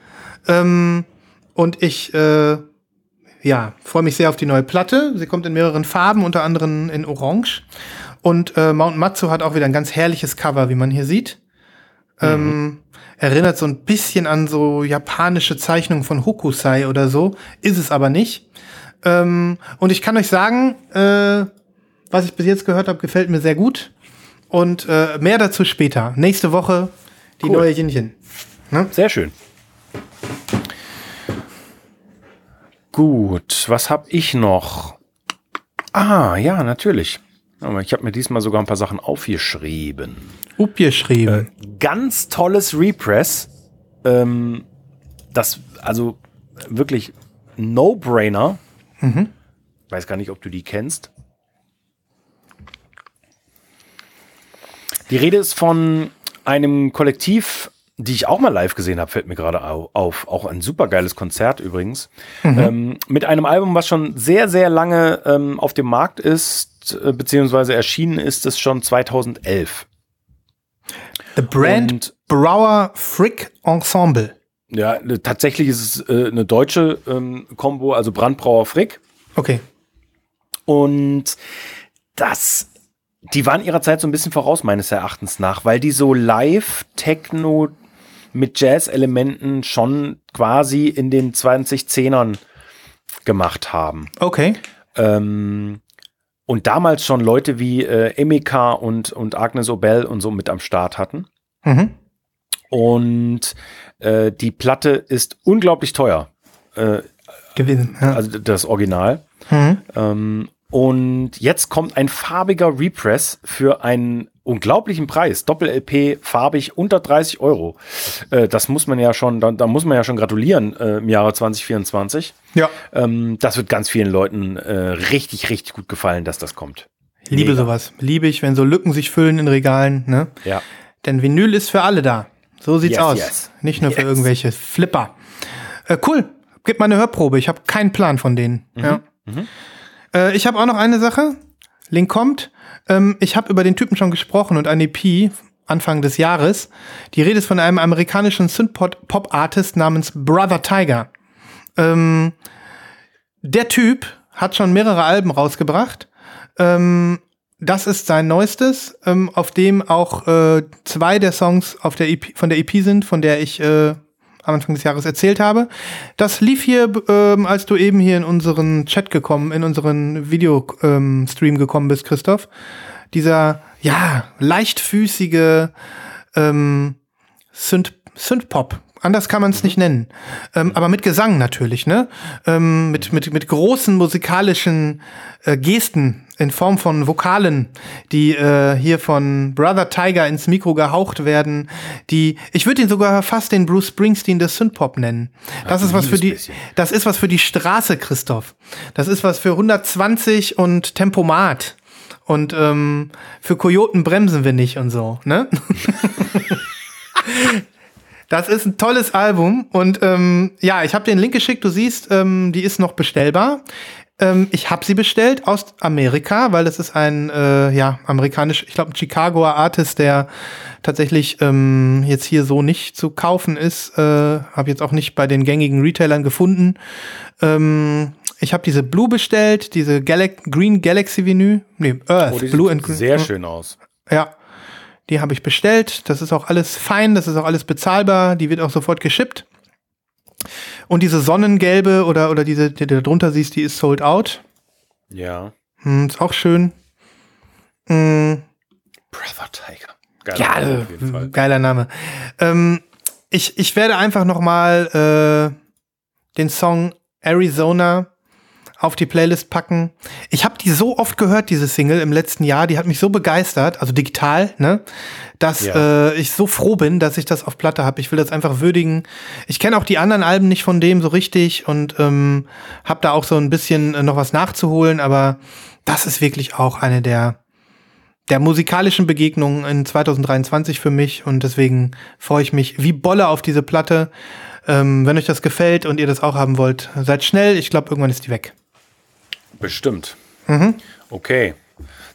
Ähm, und ich äh, ja, freue mich sehr auf die neue Platte. Sie kommt in mehreren Farben, unter anderem in Orange. Und äh, Mount Matsu hat auch wieder ein ganz herrliches Cover, wie man hier sieht. Ähm, erinnert so ein bisschen an so japanische Zeichnungen von Hokusai oder so, ist es aber nicht. Ähm, und ich kann euch sagen, äh, was ich bis jetzt gehört habe, gefällt mir sehr gut. Und äh, mehr dazu später. Nächste Woche die Cool. neue Jinchen. Sehr schön. Gut, was habe ich noch? Ah, ja, natürlich. Ich habe mir diesmal sogar ein paar Sachen aufgeschrieben. Upgeschrieben. Ganz tolles Repress. Ähm, das, also wirklich No-Brainer. Weiß gar nicht, ob du die kennst. Die Rede ist von einem Kollektiv, die ich auch mal live gesehen habe, fällt mir gerade au- auf. Auch ein supergeiles Konzert übrigens. Ähm, mit einem Album, was schon sehr, sehr lange ähm, auf dem Markt ist, äh, beziehungsweise erschienen ist es schon 2011. The Brand und- Brower Frick Ensemble. Ja, ne, tatsächlich ist es äh, eine deutsche ähm, Combo, also Brandbrauer Frick. Okay. Und das, die waren ihrer Zeit so ein bisschen voraus, meines Erachtens nach, weil die so Live-Techno mit Jazz-Elementen schon quasi in den 2010ern gemacht haben. Okay. Ähm, und damals schon Leute wie äh, Emeka und, und Agnes Obel und so mit am Start hatten. Mhm. Und äh, die Platte ist unglaublich teuer. Äh, Gewesen. Ja. also das Original. mhm. Ähm, und jetzt kommt ein farbiger Repress für ein unglaublichen Preis. Doppel-LP, farbig, unter 30 Euro. Äh, das muss man ja schon, da, da muss man ja schon gratulieren äh, im Jahre 2024. Ja. Ähm, das wird ganz vielen Leuten äh, richtig, richtig gut gefallen, dass das kommt. Liebe Mega. sowas. Liebe ich, wenn so Lücken sich füllen in Regalen, ne? Ja. Denn Vinyl ist für alle da. So sieht's Yes, aus. yes. Nicht nur für Yes. irgendwelche Flipper. Äh, cool. Gib mal eine Hörprobe. Ich habe keinen Plan von denen. Mhm. Ja. Äh, ich habe auch noch eine Sache. Link kommt. Ähm, ich habe über den Typen schon gesprochen und eine EP Anfang des Jahres. Die Rede ist von einem amerikanischen Synth-Pop-Artist namens Brother Tiger. Ähm, der Typ hat schon mehrere Alben rausgebracht. Ähm, das ist sein neuestes, ähm, auf dem auch äh, zwei der Songs auf der EP, von der EP sind, von der ich äh, am Anfang des Jahres erzählt habe. Das lief hier, ähm, als du eben hier in unseren Chat gekommen, in unseren Videostream ähm, gekommen bist, Christoph. Dieser, ja, leichtfüßige ähm, Synth, Synth-Pop. Anders kann man es nicht nennen. Ähm, aber mit Gesang natürlich, ne? Ähm, mit, mit, mit großen musikalischen äh, Gesten in Form von Vokalen, die äh, hier von Brother Tiger ins Mikro gehaucht werden, die, ich würde ihn sogar fast den Bruce Springsteen des Synthpop nennen. Das ist was für die, das ist was für die Straße, Christoph. Das ist was für 120 und Tempomat. Und ähm, für Kojoten bremsen wir nicht und so, ne? *laughs* Das ist ein tolles Album und ähm, ja, ich habe den Link geschickt. Du siehst, ähm, die ist noch bestellbar. Ähm, ich habe sie bestellt aus Amerika, weil das ist ein äh, ja amerikanisch, ich glaube, ein Chicagoer Artist, der tatsächlich ähm, jetzt hier so nicht zu kaufen ist. Äh, habe jetzt auch nicht bei den gängigen Retailern gefunden. Ähm, ich habe diese Blue bestellt, diese Galax Green Galaxy Vinyl, nee Earth Oh, Blue and Green. sehr schön aus. Ja, die habe ich bestellt. Das ist auch alles fein, das ist auch alles bezahlbar. Die wird auch sofort geschippt. Und diese Sonnengelbe oder, oder diese, die du drunter siehst, die ist sold out. Ja. Hm, ist auch schön. Hm, Brother Tiger. Geiler ja, Name äh, auf jeden Fall. geiler Name. Ähm, ich, ich werde einfach noch mal äh, den Song Arizona auf die Playlist packen. Ich habe die so oft gehört, diese Single im letzten Jahr, die hat mich so begeistert, also digital, ne, dass Ja. äh, ich so froh bin, dass ich das auf Platte habe. Ich will das einfach würdigen. Ich kenne auch die anderen Alben nicht von dem so richtig und ähm, habe da auch so ein bisschen äh, noch was nachzuholen, aber das ist wirklich auch eine der der musikalischen Begegnungen in 2023 für mich und deswegen freue ich mich wie Bolle auf diese Platte. Ähm, wenn euch das gefällt und ihr das auch haben wollt, seid schnell. Ich glaube, irgendwann ist die weg. Bestimmt. Mhm. Okay.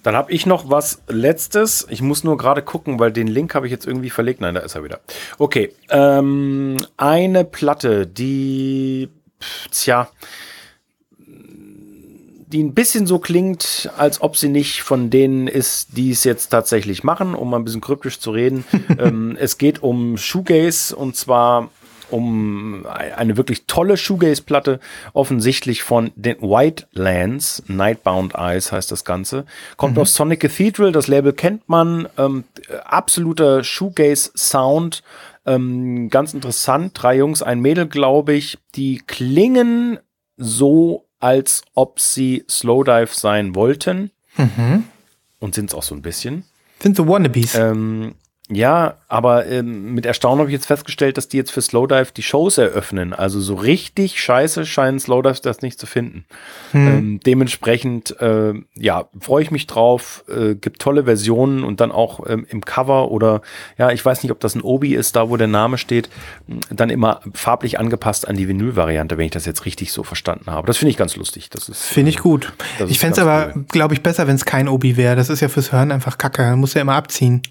Dann habe ich noch was Letztes. Ich muss nur gerade gucken, weil den Link habe ich jetzt irgendwie verlegt. Nein, da ist er wieder. Okay. Ähm, eine Platte, die, pf, tja, die ein bisschen so klingt, als ob sie nicht von denen ist, die es jetzt tatsächlich machen, um mal ein bisschen kryptisch zu reden. *laughs* ähm, es geht um Shoegaze und zwar um eine wirklich tolle Shoegaze-Platte, offensichtlich von den White Lands, Nightbound Eyes heißt das Ganze. Kommt aus Sonic Cathedral, das Label kennt man, ähm, absoluter Shoegaze-Sound, ähm, ganz interessant. Drei Jungs, ein Mädel, glaube ich, die klingen so, als ob sie Slowdive sein wollten. Und sind es auch so ein bisschen. Sind so Wannabes. Ähm, ja, aber ähm, mit Erstaunen habe ich jetzt festgestellt, dass die jetzt für Slowdive die Shows eröffnen. Also so richtig scheiße scheinen Slowdives das nicht zu finden. Ähm, dementsprechend, äh, ja, freue ich mich drauf. Äh, gibt tolle Versionen und dann auch ähm, im Cover oder, ja, ich weiß nicht, ob das ein Obi ist, da wo der Name steht, dann immer farblich angepasst an die Vinyl-Variante, wenn ich das jetzt richtig so verstanden habe. Das finde ich ganz lustig. Das ist, Finde ich gut. das Ich fände es aber, cool. glaube ich, besser, wenn es kein Obi wäre. Das ist ja fürs Hören einfach kacke. Man muss ja immer abziehen.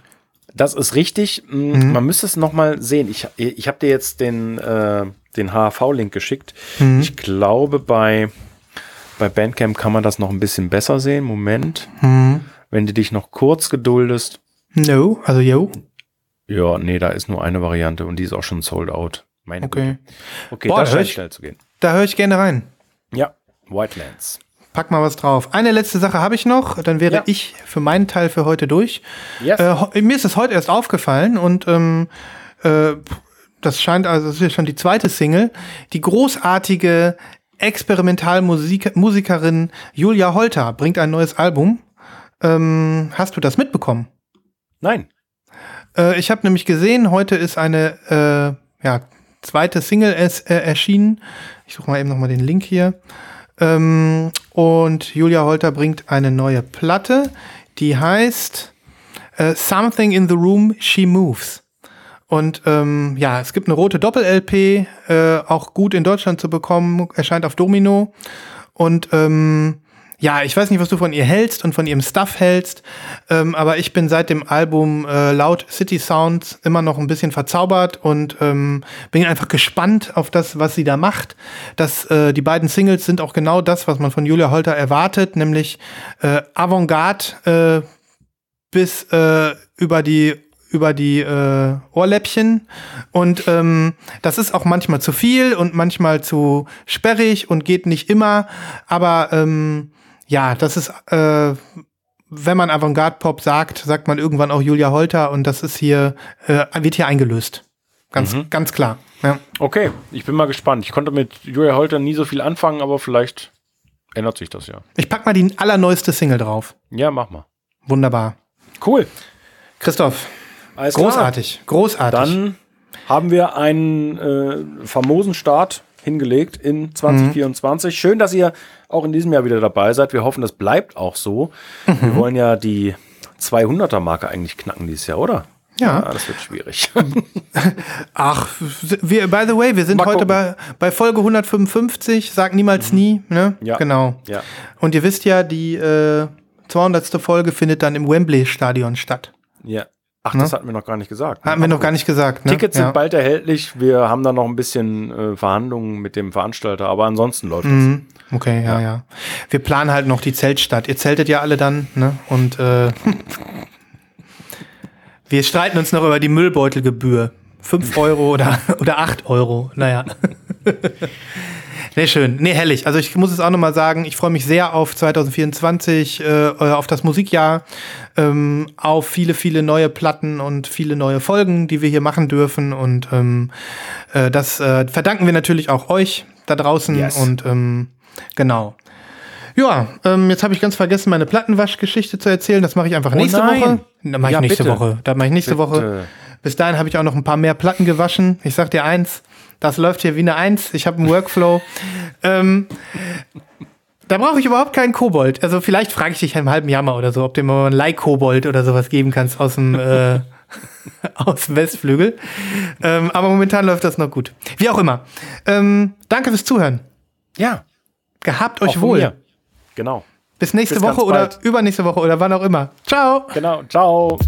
Das ist richtig. Mm, Man müsste es noch mal sehen. Ich, ich habe dir jetzt den, äh, den HAV-Link geschickt. Ich glaube, bei, bei Bandcamp kann man das noch ein bisschen besser sehen. Moment. Wenn du dich noch kurz geduldest. No, also yo. Ja, nee, da ist nur eine Variante und die ist auch schon sold out. Meine Okay. Güte. Okay, Boah, das hör scheint ich- schnell zu gehen. Da höre ich gerne rein. Ja, Whitelands. Pack mal was drauf. Eine letzte Sache habe ich noch, dann wäre Ja. ich für meinen Teil für heute durch. Yes. Äh, mir ist es heute erst aufgefallen und ähm, äh, das scheint also, das ist schon die zweite Single. Die großartige Experimentalmusikerin Julia Holter bringt ein neues Album. Ähm, hast du das mitbekommen? Nein. Äh, ich habe nämlich gesehen, heute ist eine äh, ja, zweite Single es, äh, erschienen. Ich suche mal eben nochmal den Link hier. Ähm, und Julia Holter bringt eine neue Platte, die heißt äh, Something in the Room She Moves. Und ähm, ja, es gibt eine rote Doppel-LP, äh, auch gut in Deutschland zu bekommen, erscheint auf Domino. Und ähm, ja, ich weiß nicht, was du von ihr hältst und von ihrem Stuff hältst, ähm, aber ich bin seit dem Album äh, Loud City Sounds immer noch ein bisschen verzaubert und ähm, bin einfach gespannt auf das, was sie da macht. Das, äh, die beiden Singles sind auch genau das, was man von Julia Holter erwartet, nämlich äh, Avantgarde äh, bis äh, über die über die äh, Ohrläppchen und ähm, das ist auch manchmal zu viel und manchmal zu sperrig und geht nicht immer, aber ähm, ja, das ist, äh, wenn man Avantgarde-Pop sagt, sagt man irgendwann auch Julia Holter und das ist hier, äh, wird hier eingelöst. Ganz, Mhm. ganz klar. Ja. Okay, ich bin mal gespannt. Ich konnte mit Julia Holter nie so viel anfangen, aber vielleicht ändert sich das ja. Ich pack mal die allerneueste Single drauf. Ja, mach mal. Wunderbar. Cool. Christoph, Alles klar. großartig, großartig. Dann haben wir einen äh, famosen Start hingelegt in 2024. Schön, dass ihr auch in diesem Jahr wieder dabei seid. Wir hoffen, das bleibt auch so. Wir wollen ja die 200er-Marke eigentlich knacken dieses Jahr, oder? Ja. das wird schwierig. *laughs* Ach, wir, by the way, wir sind Mal heute gucken. bei, bei Folge 155, sag niemals nie, ne? Ja. Genau. ja. Und ihr wisst ja, die äh, 200. Folge findet dann im Wembley-Stadion statt. ja. Ach, das hatten wir noch gar nicht gesagt. Hatten wir noch gar nicht gesagt, ne? Tickets ja. sind bald erhältlich. Wir haben da noch ein bisschen äh, Verhandlungen mit dem Veranstalter, aber ansonsten läuft Mhm. Okay, ja, ja, Wir planen halt noch die Zeltstadt. Ihr zeltet ja alle dann, ne? Und äh, *laughs* wir streiten uns noch über die Müllbeutelgebühr. Fünf Euro oder, *laughs* oder acht Euro. Naja. *laughs* Nee, schön. Nee, herrlich. Also ich muss es auch nochmal sagen, ich freue mich sehr auf 2024, äh, auf das Musikjahr, ähm, auf viele, viele neue Platten und viele neue Folgen, die wir hier machen dürfen. Und ähm, äh, das äh, verdanken wir natürlich auch euch da draußen. Yes. Und ähm, genau. Ja, ähm, jetzt habe ich ganz vergessen, meine Plattenwaschgeschichte zu erzählen. Das mache ich einfach nächste Oh nein. Woche. Da mache ich Ja, nächste bitte. Woche. Da mache ich nächste Bitte. Woche. Bis dahin habe ich auch noch ein paar mehr Platten gewaschen. Ich sag dir eins, das läuft hier wie eine Eins. Ich habe einen Workflow. *laughs* ähm, da brauche ich überhaupt keinen Kobold. Also vielleicht frage ich dich im halben Jahr mal oder so, ob du mir mal einen Leih-Kobold oder sowas geben kannst aus dem äh, *laughs* aus dem Westflügel. Ähm, aber momentan läuft das noch gut. Wie auch immer. Ähm, danke fürs Zuhören. Ja, Gehabt euch wohl. mir. Genau. Bis nächste Bis Woche oder bald. übernächste Woche oder wann auch immer. Ciao. Genau. Ciao.